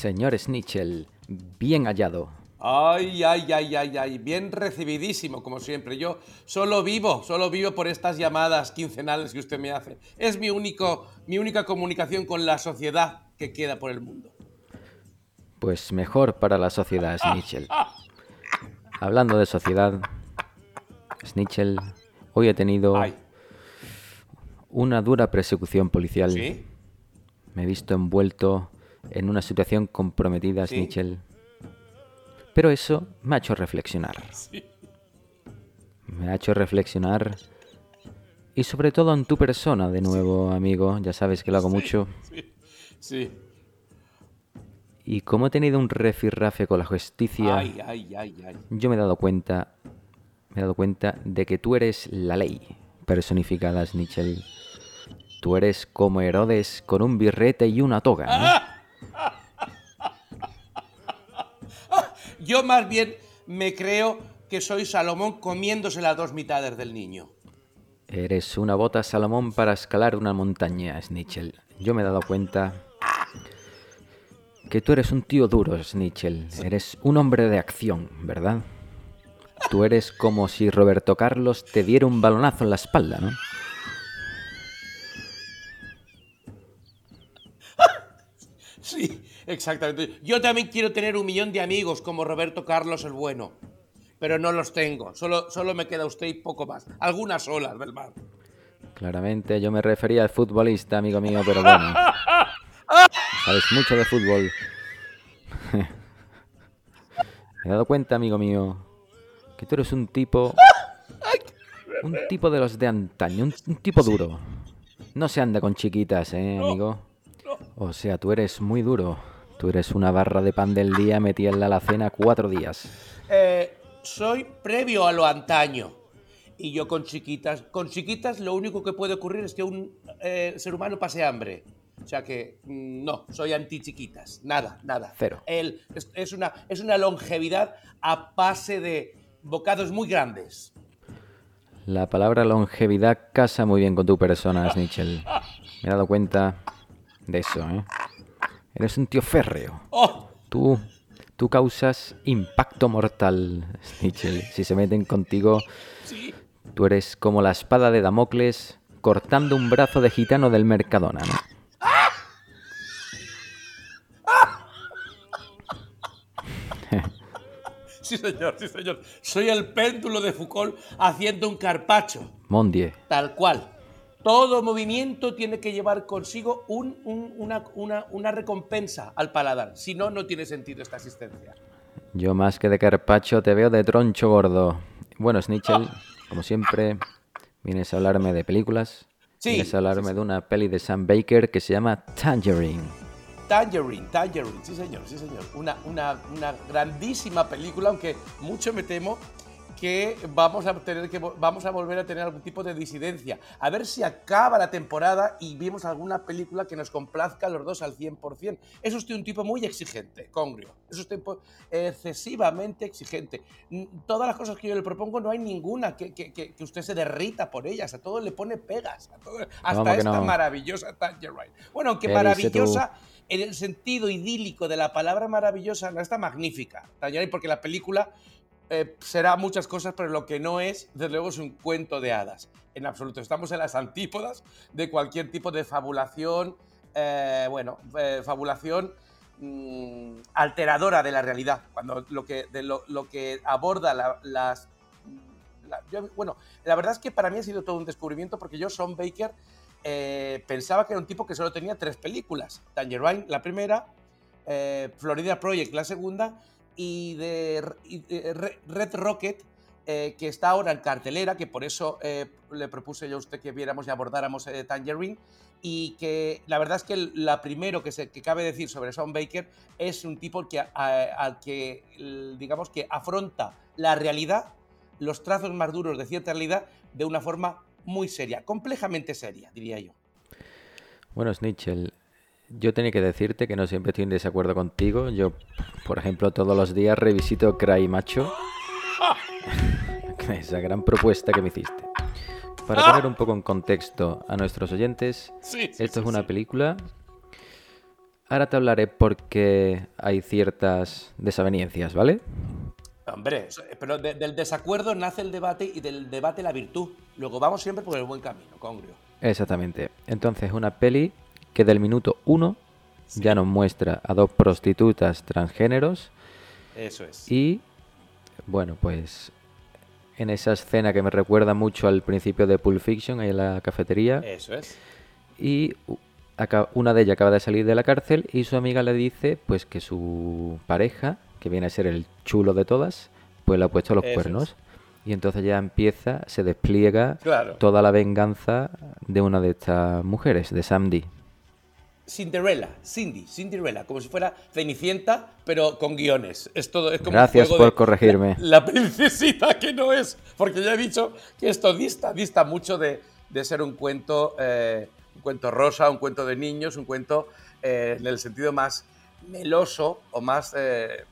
S6: Señor Snitchell, bien hallado.
S9: Ay, ay, ay, ay, ay, bien recibidísimo, como siempre. Yo solo vivo, solo vivo por estas llamadas quincenales que usted me hace. Es mi, único, mi única comunicación con la sociedad que queda por el mundo.
S6: Pues mejor para la sociedad, Snitchell. Hablando de sociedad, Snitchell, hoy he tenido
S9: Ay,
S6: una dura persecución policial.
S9: ¿sí?
S6: Me he visto envuelto en una situación comprometida,
S9: Sí.
S6: Snitchell. Pero eso me ha hecho reflexionar.
S9: Sí.
S6: Me ha hecho reflexionar. Y sobre todo en tu persona, de nuevo, amigo. Ya sabes que lo hago mucho.
S9: Sí, sí.
S6: Y como he tenido un refirrafe con la justicia,
S9: Ay, ay, ay, ay.
S6: yo me he dado cuenta. Me he dado cuenta de que tú eres la ley personificada, Snitchell. Tú eres como Herodes con un birrete y una toga, ¿no? [LAUGHS]
S9: Yo más bien me creo que soy Salomón comiéndose las dos mitades del niño.
S6: Eres una bota Salomón para escalar una montaña, Snitchell. Yo me he dado cuenta que tú eres un tío duro, Snitchell. Eres un hombre de acción, ¿verdad? Tú eres como si Roberto Carlos te diera un balonazo en la espalda, ¿no? [LAUGHS]
S9: Sí, exactamente. Yo también quiero tener un millón de amigos como Roberto Carlos el Bueno. Pero no los tengo. Solo, solo me queda usted y poco más. Algunas olas del mar.
S6: Claramente yo me refería al futbolista, amigo mío, pero bueno. [LAUGHS] Sabes mucho de fútbol. [LAUGHS] me he dado cuenta, amigo mío, que tú eres un tipo... Un tipo de los de antaño, un, un tipo duro. No se anda con chiquitas, ¿eh, amigo? O sea, tú eres muy duro. Tú eres una barra de pan del día metida en la alacena cuatro días.
S9: Eh, soy previo a lo antaño. Y yo con chiquitas, con chiquitas lo único que puede ocurrir es que un eh, ser humano pase hambre. O sea que mm, no, soy anti chiquitas. Nada, nada.
S6: Cero.
S9: El- es, es una, es una longevidad a base de bocados muy grandes.
S6: La palabra longevidad casa muy bien con tu persona, Snitchell. Me he dado cuenta de eso, ¿eh? Eres un tío férreo.
S9: ¡Oh!
S6: Tú, tú causas impacto mortal, Snitchell. Si se meten contigo,
S9: Sí.
S6: tú eres como la espada de Damocles cortando un brazo de gitano del Mercadona, ¿no? [LAUGHS]
S9: Sí, señor, sí, señor. Soy el péndulo de Foucault haciendo un carpacho.
S6: Mondie.
S9: Tal cual. Todo movimiento tiene que llevar consigo un- un- una, una- una recompensa al paladar. Si no, no tiene sentido esta asistencia.
S6: Yo más que de carpacho te veo de troncho gordo. Bueno, Snitchell, como siempre, vienes a hablarme de películas.
S9: Sí,
S6: vienes a hablarme
S9: sí, sí.
S6: de una peli de Sam Baker que se llama Tangerine.
S9: Tangerine, Tangerine, sí señor, sí señor. Una, una, una grandísima película, aunque mucho me temo que vamos a tener que vamos a volver a tener algún tipo de disidencia. A ver si acaba la temporada y vemos alguna película que nos complazca a los dos al 100%. Es usted un tipo muy exigente, Congrio. Es usted excesivamente exigente. Todas las cosas que yo le propongo no hay ninguna que, que- que- usted se derrita por ellas. A todo le pone pegas. a todo- hasta
S6: ¿Cómo que
S9: esta
S6: no?
S9: maravillosa Tangerine. Bueno, aunque
S6: ¿Qué dice
S9: maravillosa en el sentido idílico de la palabra maravillosa, no está magnífica, Tangerine, porque la película eh, será muchas cosas, pero lo que no es, desde luego, es un cuento de hadas. En absoluto. Estamos en las antípodas de cualquier tipo de fabulación, eh, bueno, eh, fabulación mm, alteradora de la realidad. Cuando lo que, aborda la- las. la- yo- bueno, la verdad es que para mí ha sido todo un descubrimiento porque yo, Sean Baker, pensaba que era un tipo que solo tenía tres películas: Tangerine, la primera, Florida Project, la segunda, y de, Red Rocket, eh, que está ahora en cartelera, que por eso eh, le propuse yo a usted que viéramos y abordáramos eh, Tangerine, y que la verdad es que el- la primero que, se, que cabe decir sobre Sean Baker es un tipo que, al que, el- digamos, que afronta la realidad, los trazos más duros de cierta realidad, de una forma muy seria, complejamente seria, diría yo.
S6: Bueno, Snitchell, yo tenía que decirte que no siempre estoy en desacuerdo contigo. Yo, por ejemplo, todos los días revisito Cry Macho. [LAUGHS] Esa gran propuesta que me hiciste. Para poner un poco en contexto a nuestros oyentes,
S9: Sí, sí,
S6: esto
S9: sí,
S6: es una película. Ahora te hablaré por qué hay ciertas desavenencias, ¿vale?
S9: Hombre, pero de- del desacuerdo nace el debate y del debate la virtud. Luego vamos siempre por el buen camino, Congrio.
S6: Exactamente. Entonces, una peli que del minuto uno ya nos muestra a dos prostitutas transgéneros
S9: Eso es.
S6: y, bueno, pues en esa escena que me recuerda mucho al principio de Pulp Fiction, ahí en la cafetería,
S9: Eso es.
S6: y una de ellas acaba de salir de la cárcel y su amiga le dice pues que su pareja, que viene a ser el chulo de todas, pues le ha puesto los
S9: Eso
S6: cuernos.
S9: es.
S6: Y entonces ya empieza, se despliega
S9: Claro.
S6: toda la venganza de una de estas mujeres, de Sandy.
S9: Cinderella, Cindy, Cinderella, como si fuera Cenicienta, pero con guiones. Es todo, es como un
S6: Gracias
S9: juego
S6: por corregirme.
S9: La, la princesita que no es, porque ya he dicho que esto dista, dista mucho de, de ser un cuento, eh, un cuento rosa, un cuento de niños, un cuento eh, en el sentido más meloso o más eh,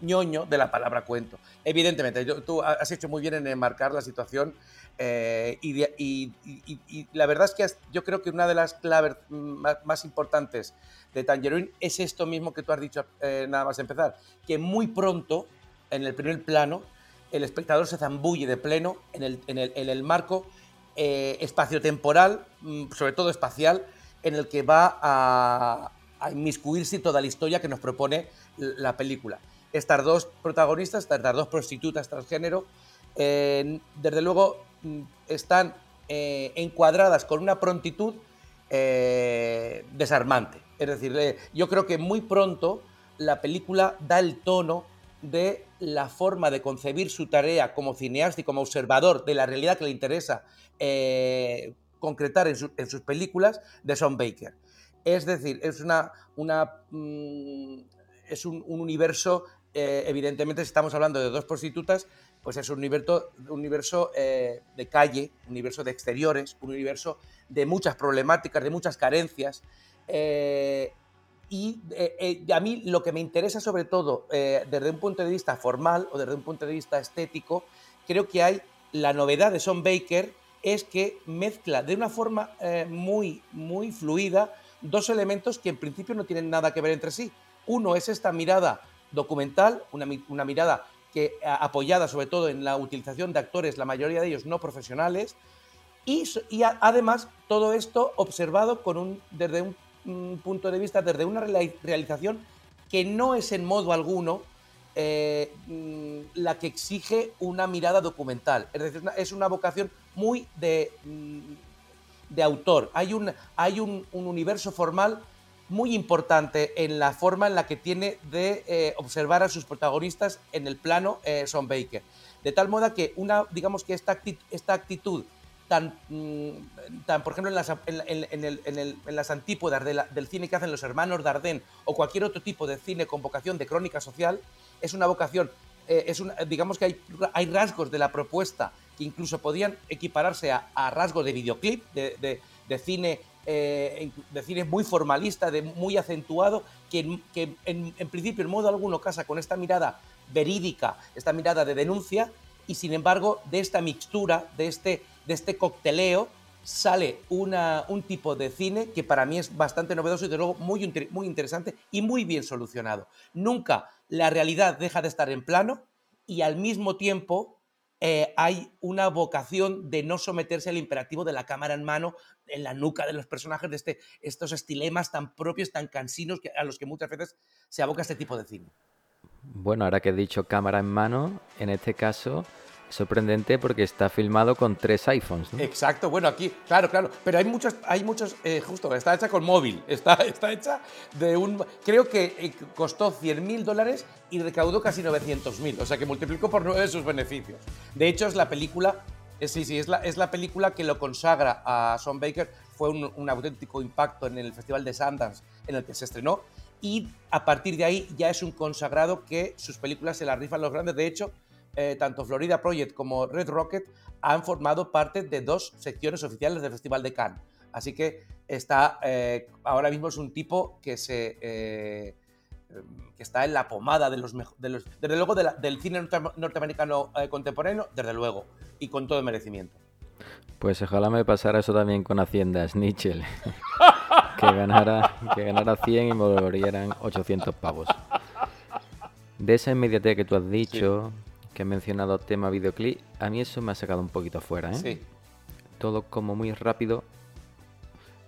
S9: ñoño de la palabra cuento. Evidentemente, yo- tú has hecho muy bien en enmarcar la situación eh, y, la verdad es que yo creo que una de las claves más, importantes de Tangerine es esto mismo que tú has dicho eh, nada más empezar, que muy pronto, en el primer plano, el espectador se zambulle de pleno en el, en el- en el marco eh, espaciotemporal, mm, sobre todo espacial, en el que va a, a inmiscuirse toda la historia que nos propone la película. Estas dos protagonistas, estas dos prostitutas transgénero, desde luego mm, están eh, encuadradas con una prontitud eh, desarmante. Es decir, eh, yo creo que muy pronto la película da el tono de la forma de concebir su tarea como cineasta y como observador de la realidad que le interesa concretar en, su- en sus películas de Sean Baker. Es decir, es una, mm, es un, un universo, eh, evidentemente, estamos hablando de dos prostitutas, pues es un universo, un universo eh, de calle, un universo de exteriores, un universo de muchas problemáticas, de muchas carencias. eh, y eh, eh, a mí lo que me interesa sobre todo desde un punto de vista formal o desde un punto de vista estético, creo que hay la novedad de Son Baker es que mezcla de una forma muy, muy fluida dos elementos que en principio no tienen nada que ver entre sí. Uno es esta mirada documental, una, una mirada que apoyada sobre todo en la utilización de actores, la mayoría de ellos no profesionales, y, además todo esto observado con un, desde un, punto de vista, desde una reali- realización que no es en modo alguno eh, mm, la que exige una mirada documental. Es decir, es una vocación muy de, mm, de autor, hay un, hay un universo formal muy importante en la forma en la que tiene de eh, observar a sus protagonistas en el plano eh, Son Baker. De tal modo que una, digamos que esta actitud, esta actitud tan, mm, tan, por ejemplo, en las, en, en- el- en el- las antípodas de la- del cine que hacen los hermanos Dardenne o cualquier otro tipo de cine con vocación de crónica social, es una vocación, eh, es una, digamos que hay, hay rasgos de la propuesta que incluso podían equipararse a, a rasgos de videoclip, de, de- de cine. Eh, de cine muy formalista, muy acentuado, que, en- principio en modo alguno casa con esta mirada verídica, esta mirada de denuncia, y sin embargo de esta mixtura, de este, de este cocteleo, sale un tipo de cine que para mí es bastante novedoso y de luego muy, muy interesante y muy bien solucionado. Nunca la realidad deja de estar en plano y al mismo tiempo eh, hay una vocación de no someterse al imperativo de la cámara en mano en la nuca de los personajes, de este, estos estilemas tan propios, tan cansinos que, a los que muchas veces se aboca este tipo de cine.
S6: Bueno, ahora que he dicho cámara en mano, en este caso sorprendente porque está filmado con tres iPhones.
S9: Exacto, bueno, aquí, claro, claro, pero hay muchos, hay muchos, eh, justo, está hecha con móvil, [LAUGHS] está, está hecha de un, creo que eh, costó 100 mil dólares y recaudó casi 900 mil, o sea que multiplicó por nueve sus beneficios. De hecho, es la película, eh, sí, sí, es la, es la película que lo consagra a Sean Baker, fue un, un auténtico impacto en el Festival de Sundance en el que se estrenó y a partir de ahí ya es un consagrado que sus películas se las rifan los grandes, de hecho, eh, tanto Florida Project como Red Rocket han formado parte de dos secciones oficiales del Festival de Cannes. Así que está, eh, ahora mismo es un tipo que, se, eh, que está en la pomada de los, de los desde luego de la- del cine norte- norteamericano contemporáneo, desde luego, y con todo merecimiento.
S6: Pues ojalá me pasara eso también con Hacienda Snitchell. [LAUGHS] que, ganara, que ganara 100 y me volvieran 800 pavos. De esa inmediatez que tú has dicho, que has mencionado tema videoclip, a mí eso me ha sacado un poquito afuera, ¿eh?
S9: Sí.
S6: Todo como muy rápido.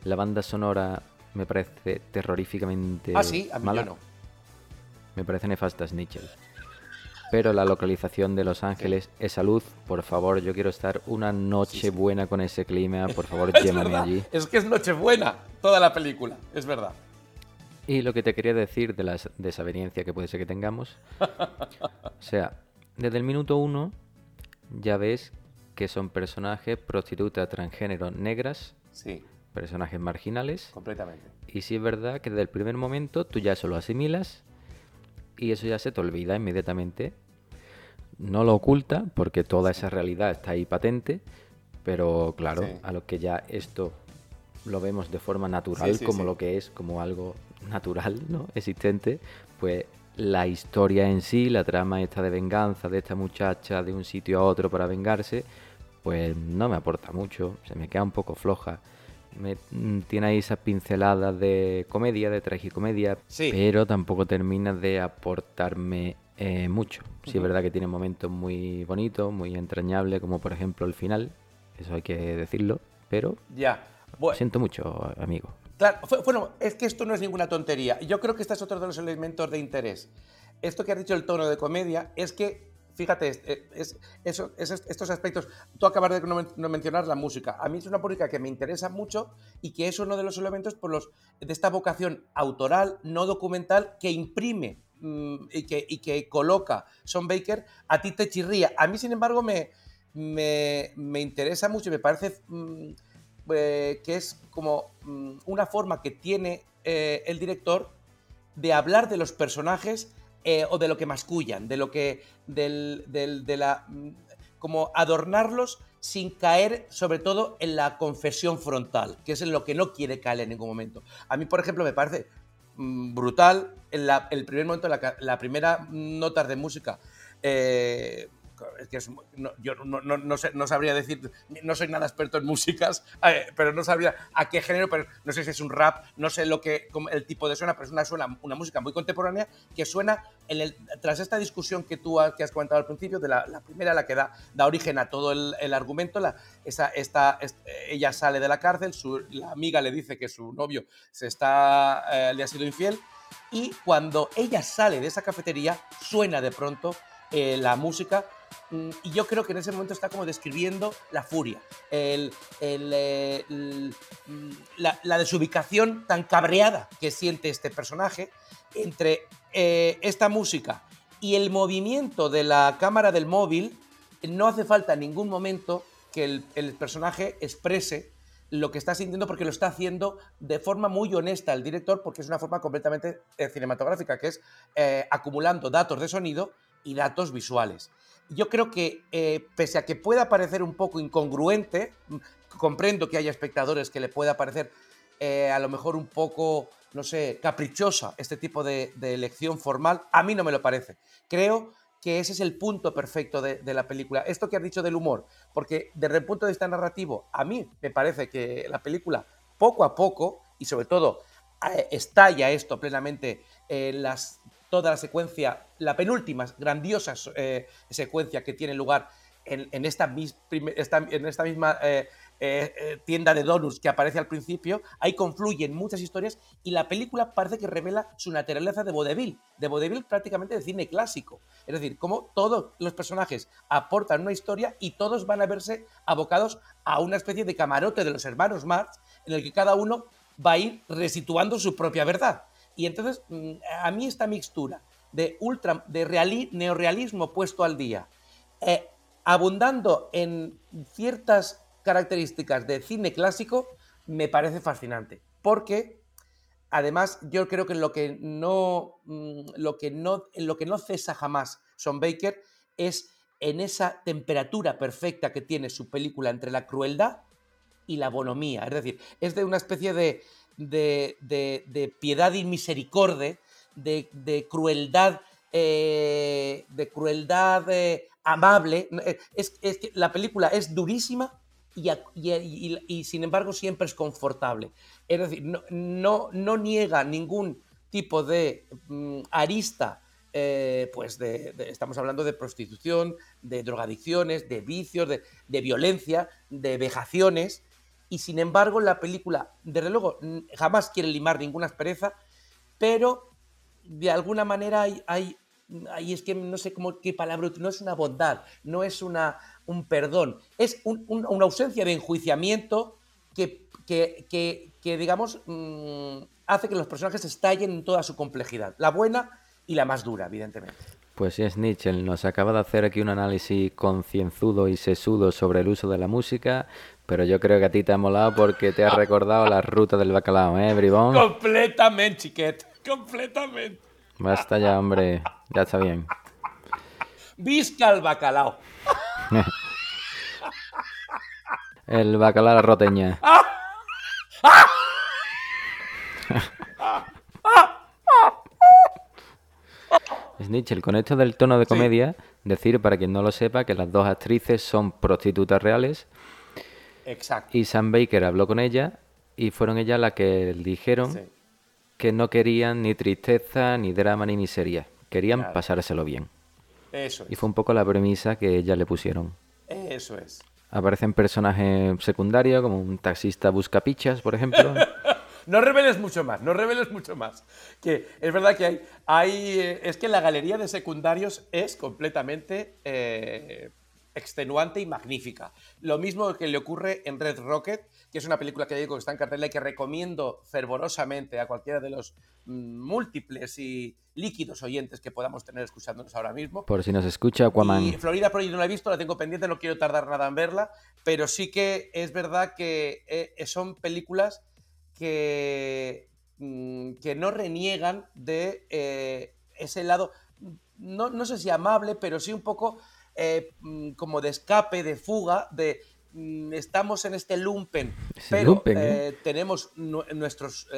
S6: La banda sonora me parece terroríficamente
S9: ah, sí, a mí
S6: mala.
S9: yo no.
S6: Me parece nefasta Snitchell. Pero la localización de Los Ángeles, esa luz, por favor, yo quiero estar una noche buena con ese clima, por favor, [LAUGHS] llévame allí.
S9: Es que es Nochebuena toda la película, es verdad.
S6: Y lo que te quería decir de la desaveniencia que puede ser que tengamos, [LAUGHS] o sea, desde el minuto uno ya ves que son personajes, prostitutas, transgénero, negras,
S9: Sí,
S6: personajes marginales,
S9: completamente.
S6: y sí es verdad que desde el primer momento tú ya eso lo asimilas y eso ya se te olvida inmediatamente. No lo oculta porque toda esa realidad está ahí patente, pero claro,
S9: Sí.
S6: a lo que ya esto lo vemos de forma natural,
S9: Sí, sí,
S6: como lo que es, como algo natural, ¿no? Existente, pues la historia en sí, la trama esta de venganza de esta muchacha de un sitio a otro para vengarse, pues no me aporta mucho, se me queda un poco floja. Me, mm, tiene ahí esas pinceladas de comedia, de tragicomedia,
S9: Sí.
S6: pero tampoco termina de aportarme eh, mucho. Sí es verdad que tiene momentos muy bonitos, muy entrañables, como por ejemplo el final, eso hay que decirlo, pero
S9: Ya. Bueno,
S6: siento mucho, amigo.
S9: Claro, bueno, es que esto no es ninguna tontería. Yo creo que este es otro de los elementos de interés. Esto que has dicho el tono de comedia es que, fíjate, es- es- eso- es- estos aspectos, tú acabas de no, men- no mencionar la música. A mí es una música que me interesa mucho y que es uno de los elementos por los, de esta vocación autoral, no documental, que imprime mm, y, que, y que coloca Son Baker, a ti te chirría. A mí, sin embargo, me, me, me interesa mucho y me parece... mm, eh, que es como mm, una forma que tiene eh, el director de hablar de los personajes eh, o de lo que mascullan, de lo que. del, del- de la. mm, como adornarlos sin caer, sobre todo, en la confesión frontal, que es en lo que no quiere caer en ningún momento. A mí, por ejemplo, me parece mm, brutal en la- el primer momento, la, la primera nota de música. Es que es no, yo no, no- no sé- no sabría decir, no soy nada experto en músicas, [LAUGHS] eh, pero no sabría a qué género, pero no sé si es un rap, no sé lo que, el tipo de suena, pero es una, suena, una música muy contemporánea que suena en el, tras esta discusión que tú has, que has comentado al principio, de la, la primera, la que da, da origen a todo el, el argumento, la, esa, esta, est- ella sale de la cárcel, su, la amiga le dice que su novio se está, eh, le ha sido infiel, y cuando ella sale de esa cafetería, suena de pronto eh, la música Y yo creo que en ese momento está como describiendo la furia, el- el, eh, el- mm, la, la desubicación tan cabreada que siente este personaje entre eh, esta música y el movimiento de la cámara del móvil. No hace falta en ningún momento que el, el personaje exprese lo que está sintiendo porque lo está haciendo de forma muy honesta el director porque es una forma completamente eh, cinematográfica, que es eh, acumulando datos de sonido y datos visuales. Yo creo que eh, pese a que pueda parecer un poco incongruente, mm, comprendo que haya espectadores que le pueda parecer eh, a lo mejor un poco, no sé, caprichosa este tipo de, elección formal, a mí no me lo parece. Creo que ese es el punto perfecto de, de la película. Esto que has dicho del humor, porque desde el punto de vista narrativo, a mí me parece que la película poco a poco, y sobre todo eh, estalla esto plenamente en las, toda la secuencia, la penúltima grandiosa eh, secuencia que tiene lugar en, esta, misma eh, eh, tienda de donuts que aparece al principio, ahí confluyen muchas historias y la película parece que revela su naturaleza de vodevil, de vodevil prácticamente de cine clásico. Es decir, cómo todos los personajes aportan una historia y todos van a verse abocados a una especie de camarote de los hermanos Marx en el que cada uno va a ir resituando su propia verdad. Y entonces, mm, a mí esta mixtura de ultra, de reali- neorealismo puesto al día, eh, abundando en ciertas características de cine clásico, me parece fascinante. Porque, además, yo creo que lo que no, mm, lo que no, lo que no cesa jamás Son Baker es en esa temperatura perfecta que tiene su película entre la crueldad y la bonomía. Es decir, es de una especie de, de, de- de piedad y misericordia, de, de crueldad, eh, de crueldad eh, amable. Eh, Es, es que la película es durísima y, y- y- y, sin embargo siempre es confortable. Es decir, no, no, no niega ningún tipo de mm, arista. pues estamos hablando de prostitución, de drogadicciones, de vicios, de, de violencia, de vejaciones, y sin embargo la película, desde luego, jamás quiere limar ninguna aspereza, pero de alguna manera hay, hay, hay- es que no sé cómo qué palabra, no es una bondad, no es una, un perdón, es un- un- una ausencia de enjuiciamiento que, que, que- que, digamos, mm, hace que los personajes estallen en toda su complejidad, la buena y la más dura, evidentemente.
S6: Pues sí, es Nietzsche. Nos acaba de hacer aquí un análisis concienzudo y sesudo sobre el uso de la música, pero yo creo que a ti te ha molado porque te has recordado la ruta del bacalao, ¿eh, bribón?
S9: Completamente, chiquet, completamente.
S6: Basta ya, hombre. Ya está bien.
S9: Visca el bacalao. [LAUGHS]
S6: El bacalao a la roteña. [LAUGHS] Snitchell, con esto del tono de
S9: Sí.
S6: comedia, decir para quien no lo sepa que las dos actrices son prostitutas reales
S9: Exacto.
S6: y Sam Baker habló con ella y fueron ellas las que dijeron
S9: Sí.
S6: que no querían ni tristeza, ni drama, ni miseria. Querían
S9: Claro.
S6: pasárselo bien.
S9: Eso
S6: Y
S9: es.
S6: fue un poco la premisa que ellas le pusieron.
S9: Eso es.
S6: Aparecen personajes secundarios como un taxista buscapichas, por ejemplo. [LAUGHS]
S9: No reveles mucho más, no reveles mucho más. Que es verdad que hay, hay eh, es que la galería de secundarios es completamente eh, extenuante y magnífica. Lo mismo que le ocurre en Red Rocket, que es una película que ya digo que está en cartelera y que recomiendo fervorosamente a cualquiera de los mm, múltiples y líquidos oyentes que podamos tener escuchándonos ahora mismo.
S6: Por si nos escucha Aquaman.
S9: Y Florida Project no la he visto, la tengo pendiente, no quiero tardar nada en verla, pero sí que es verdad que eh, son películas que, mm, que no reniegan de eh, ese lado, no, no sé si amable, pero sí un poco eh, mm, como de escape, de fuga, de mm, estamos en este lumpen, pero
S6: lumpen, ¿eh?
S9: eh, tenemos nu- nuestros...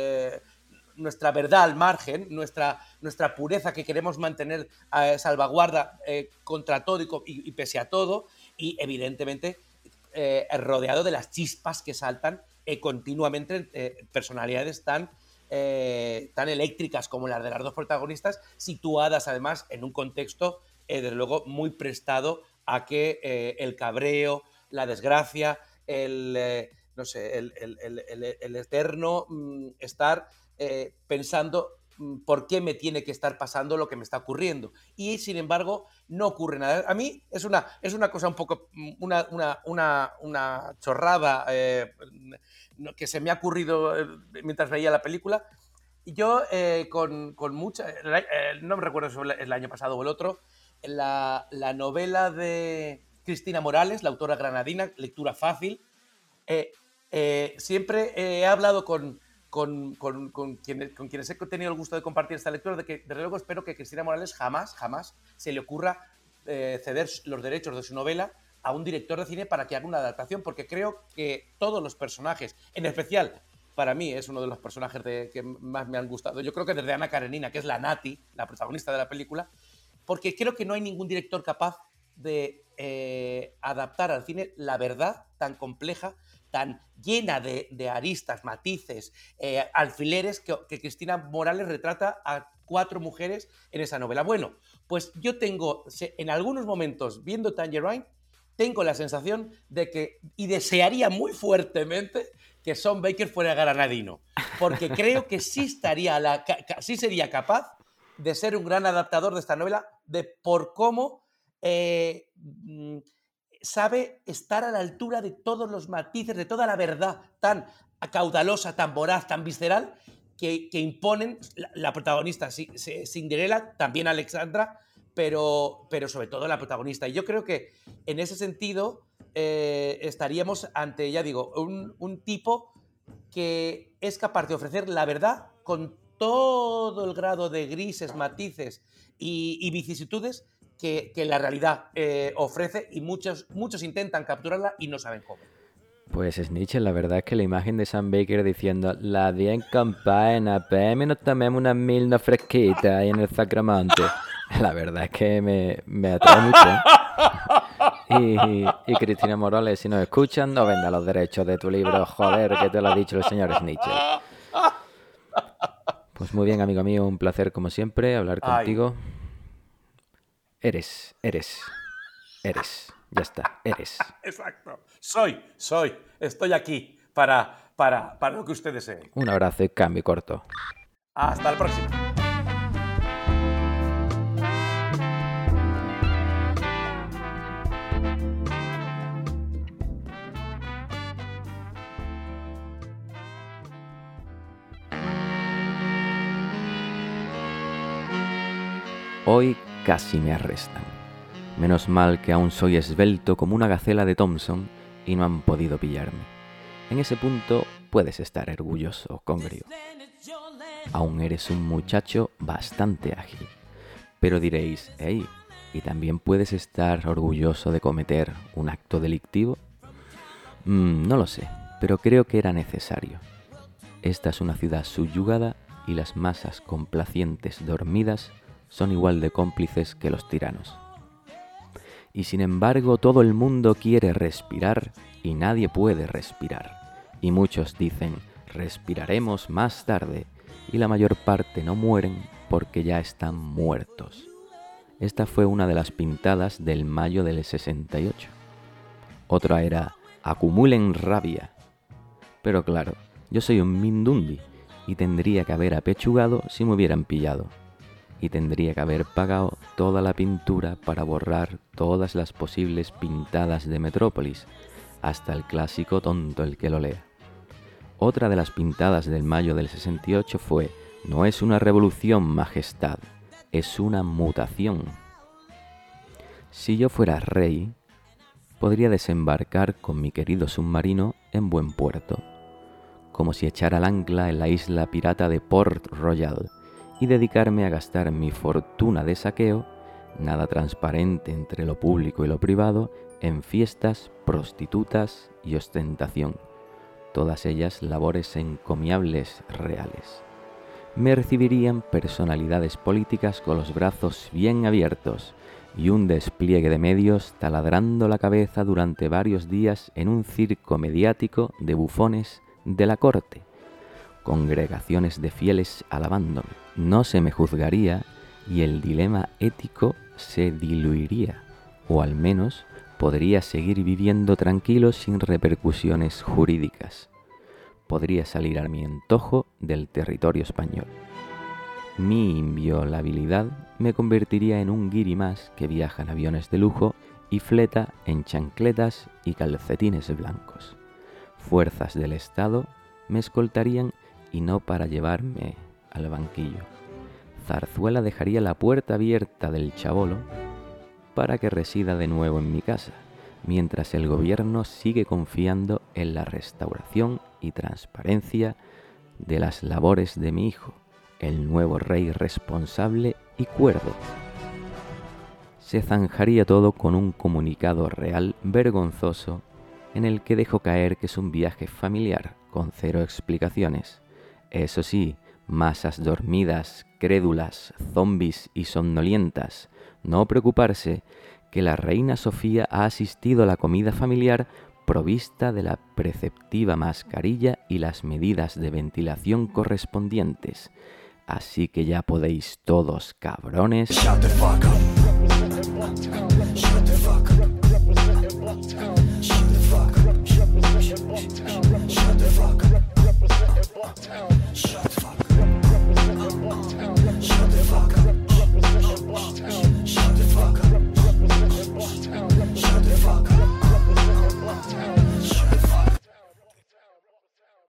S9: nuestra verdad al margen, nuestra, nuestra pureza que queremos mantener a salvaguarda contra todo y, pese a todo, y evidentemente rodeado de las chispas que saltan continuamente personalidades tan, eh, tan eléctricas como las de las dos protagonistas, situadas además en un contexto, eh, desde luego, muy prestado a que eh, el cabreo, la desgracia, el, eh, no sé, el, el- el- eterno mm, estar eh, pensando mm, por qué me tiene que estar pasando lo que me está ocurriendo. Y sin embargo, no ocurre nada. A mí es una, es una cosa un poco, mm, una, una, una, una chorrada eh, que se me ha ocurrido eh, mientras veía la película. Yo eh, con, con mucha, eh, no me recuerdo si fue el año pasado o el otro, la, la novela de Cristina Morales, la autora granadina, lectura fácil, eh, eh, siempre he hablado con, con, con- con quienes, he tenido el gusto de compartir esta lectura, de que desde luego espero que Cristina Morales jamás, jamás se le ocurra eh, ceder los derechos de su novela a un director de cine para que haga una adaptación, porque creo que todos los personajes, en especial para mí es uno de los personajes de- que más me han gustado, yo creo que desde Ana Karenina, que es la Nati, la protagonista de la película, porque creo que no hay ningún director capaz de eh, adaptar al cine la verdad tan compleja, tan llena de, de aristas, matices, eh, alfileres que, que Cristina Morales retrata a cuatro mujeres en esa novela. Bueno, pues yo tengo, en algunos momentos, viendo Tangerine, tengo la sensación de que, y desearía muy fuertemente que Son Baker fuera granadino, porque creo que sí, estaría la, sí sería capaz de ser un gran adaptador de esta novela, de por cómo eh, mm, sabe estar a la altura de todos los matices, de toda la verdad tan caudalosa, tan voraz, tan visceral, que, que imponen la, protagonista, sí, sí, Cinderella, también Alexandra, pero, pero sobre todo la protagonista. Y yo creo que en ese sentido eh, estaríamos ante, ya digo, un, un tipo que es capaz de ofrecer la verdad con todo el grado de grises, matices y, y vicisitudes que, que la realidad eh, ofrece y muchos, muchos intentan capturarla y no saben cómo.
S6: Pues Snitcher, la verdad es que la imagen de Sam Baker diciendo la 10 campana, PM nos tomemos una milna fresquita ahí en el Sacramento. [LAUGHS] La verdad es que me, me atrae mucho. [LAUGHS] Y, y Cristina Morales, si nos escuchan, no venda los derechos de tu libro, joder, que te lo ha dicho el señor Snitcher. Pues muy bien, amigo mío, un placer como siempre hablar
S9: Ay.
S6: contigo. Eres, eres, eres, ya está, eres. [LAUGHS]
S9: Exacto. Soy, soy, estoy aquí para, para, para lo que ustedes deseen.
S6: Un abrazo y cambio corto.
S9: Hasta el próximo.
S6: Hoy casi me arrestan. Menos mal que aún soy esbelto como una gacela de Thompson y no han podido pillarme. En ese punto puedes estar orgulloso, Congrio. Aún eres un muchacho bastante ágil. Pero diréis, hey, ¿y también puedes estar orgulloso de cometer un acto delictivo? Mm, no lo sé, pero creo que era necesario. Esta es una ciudad subyugada y las masas complacientes dormidas son igual de cómplices que los tiranos. Y sin embargo todo el mundo quiere respirar y nadie puede respirar. Y muchos dicen, respiraremos más tarde, y la mayor parte no mueren porque ya están muertos. Esta fue una de las pintadas del mayo del 68. Otra era, acumulen rabia. Pero claro, yo soy un Mindundi y tendría que haber apechugado si me hubieran pillado. Y tendría que haber pagado toda la pintura para borrar todas las posibles pintadas de Metrópolis, hasta el clásico tonto el que lo lea. Otra de las pintadas del mayo del 68 fue, no es una revolución, majestad, es una mutación. Si yo fuera rey, podría desembarcar con mi querido submarino en buen puerto, como si echara el ancla en la isla pirata de Port Royal y dedicarme a gastar mi fortuna de saqueo, nada transparente entre lo público y lo privado, en fiestas, prostitutas y ostentación, todas ellas labores encomiables reales. Me recibirían personalidades políticas con los brazos bien abiertos y un despliegue de medios taladrando la cabeza durante varios días en un circo mediático de bufones de la corte, congregaciones de fieles alabándome. No se me juzgaría y el dilema ético se diluiría, o al menos podría seguir viviendo tranquilo sin repercusiones jurídicas. Podría salir a mi antojo del territorio español. Mi inviolabilidad me convertiría en un guiri más que viaja en aviones de lujo y fleta en chancletas y calcetines blancos. Fuerzas del Estado me escoltarían y no para llevarme al banquillo. Zarzuela dejaría la puerta abierta del chabolo para que resida de nuevo en mi casa, mientras el gobierno sigue confiando en la restauración y transparencia de las labores de mi hijo, el nuevo rey responsable y cuerdo. Se zanjaría todo con un comunicado real vergonzoso en el que dejo caer que es un viaje familiar con cero explicaciones. Eso sí, masas dormidas, crédulas, zombis y somnolientas, no preocuparse que la reina Sofía ha asistido a la comida familiar provista de la preceptiva mascarilla y las medidas de ventilación correspondientes. Así que ya podéis todos, cabrones,
S10: Shut the fuck up.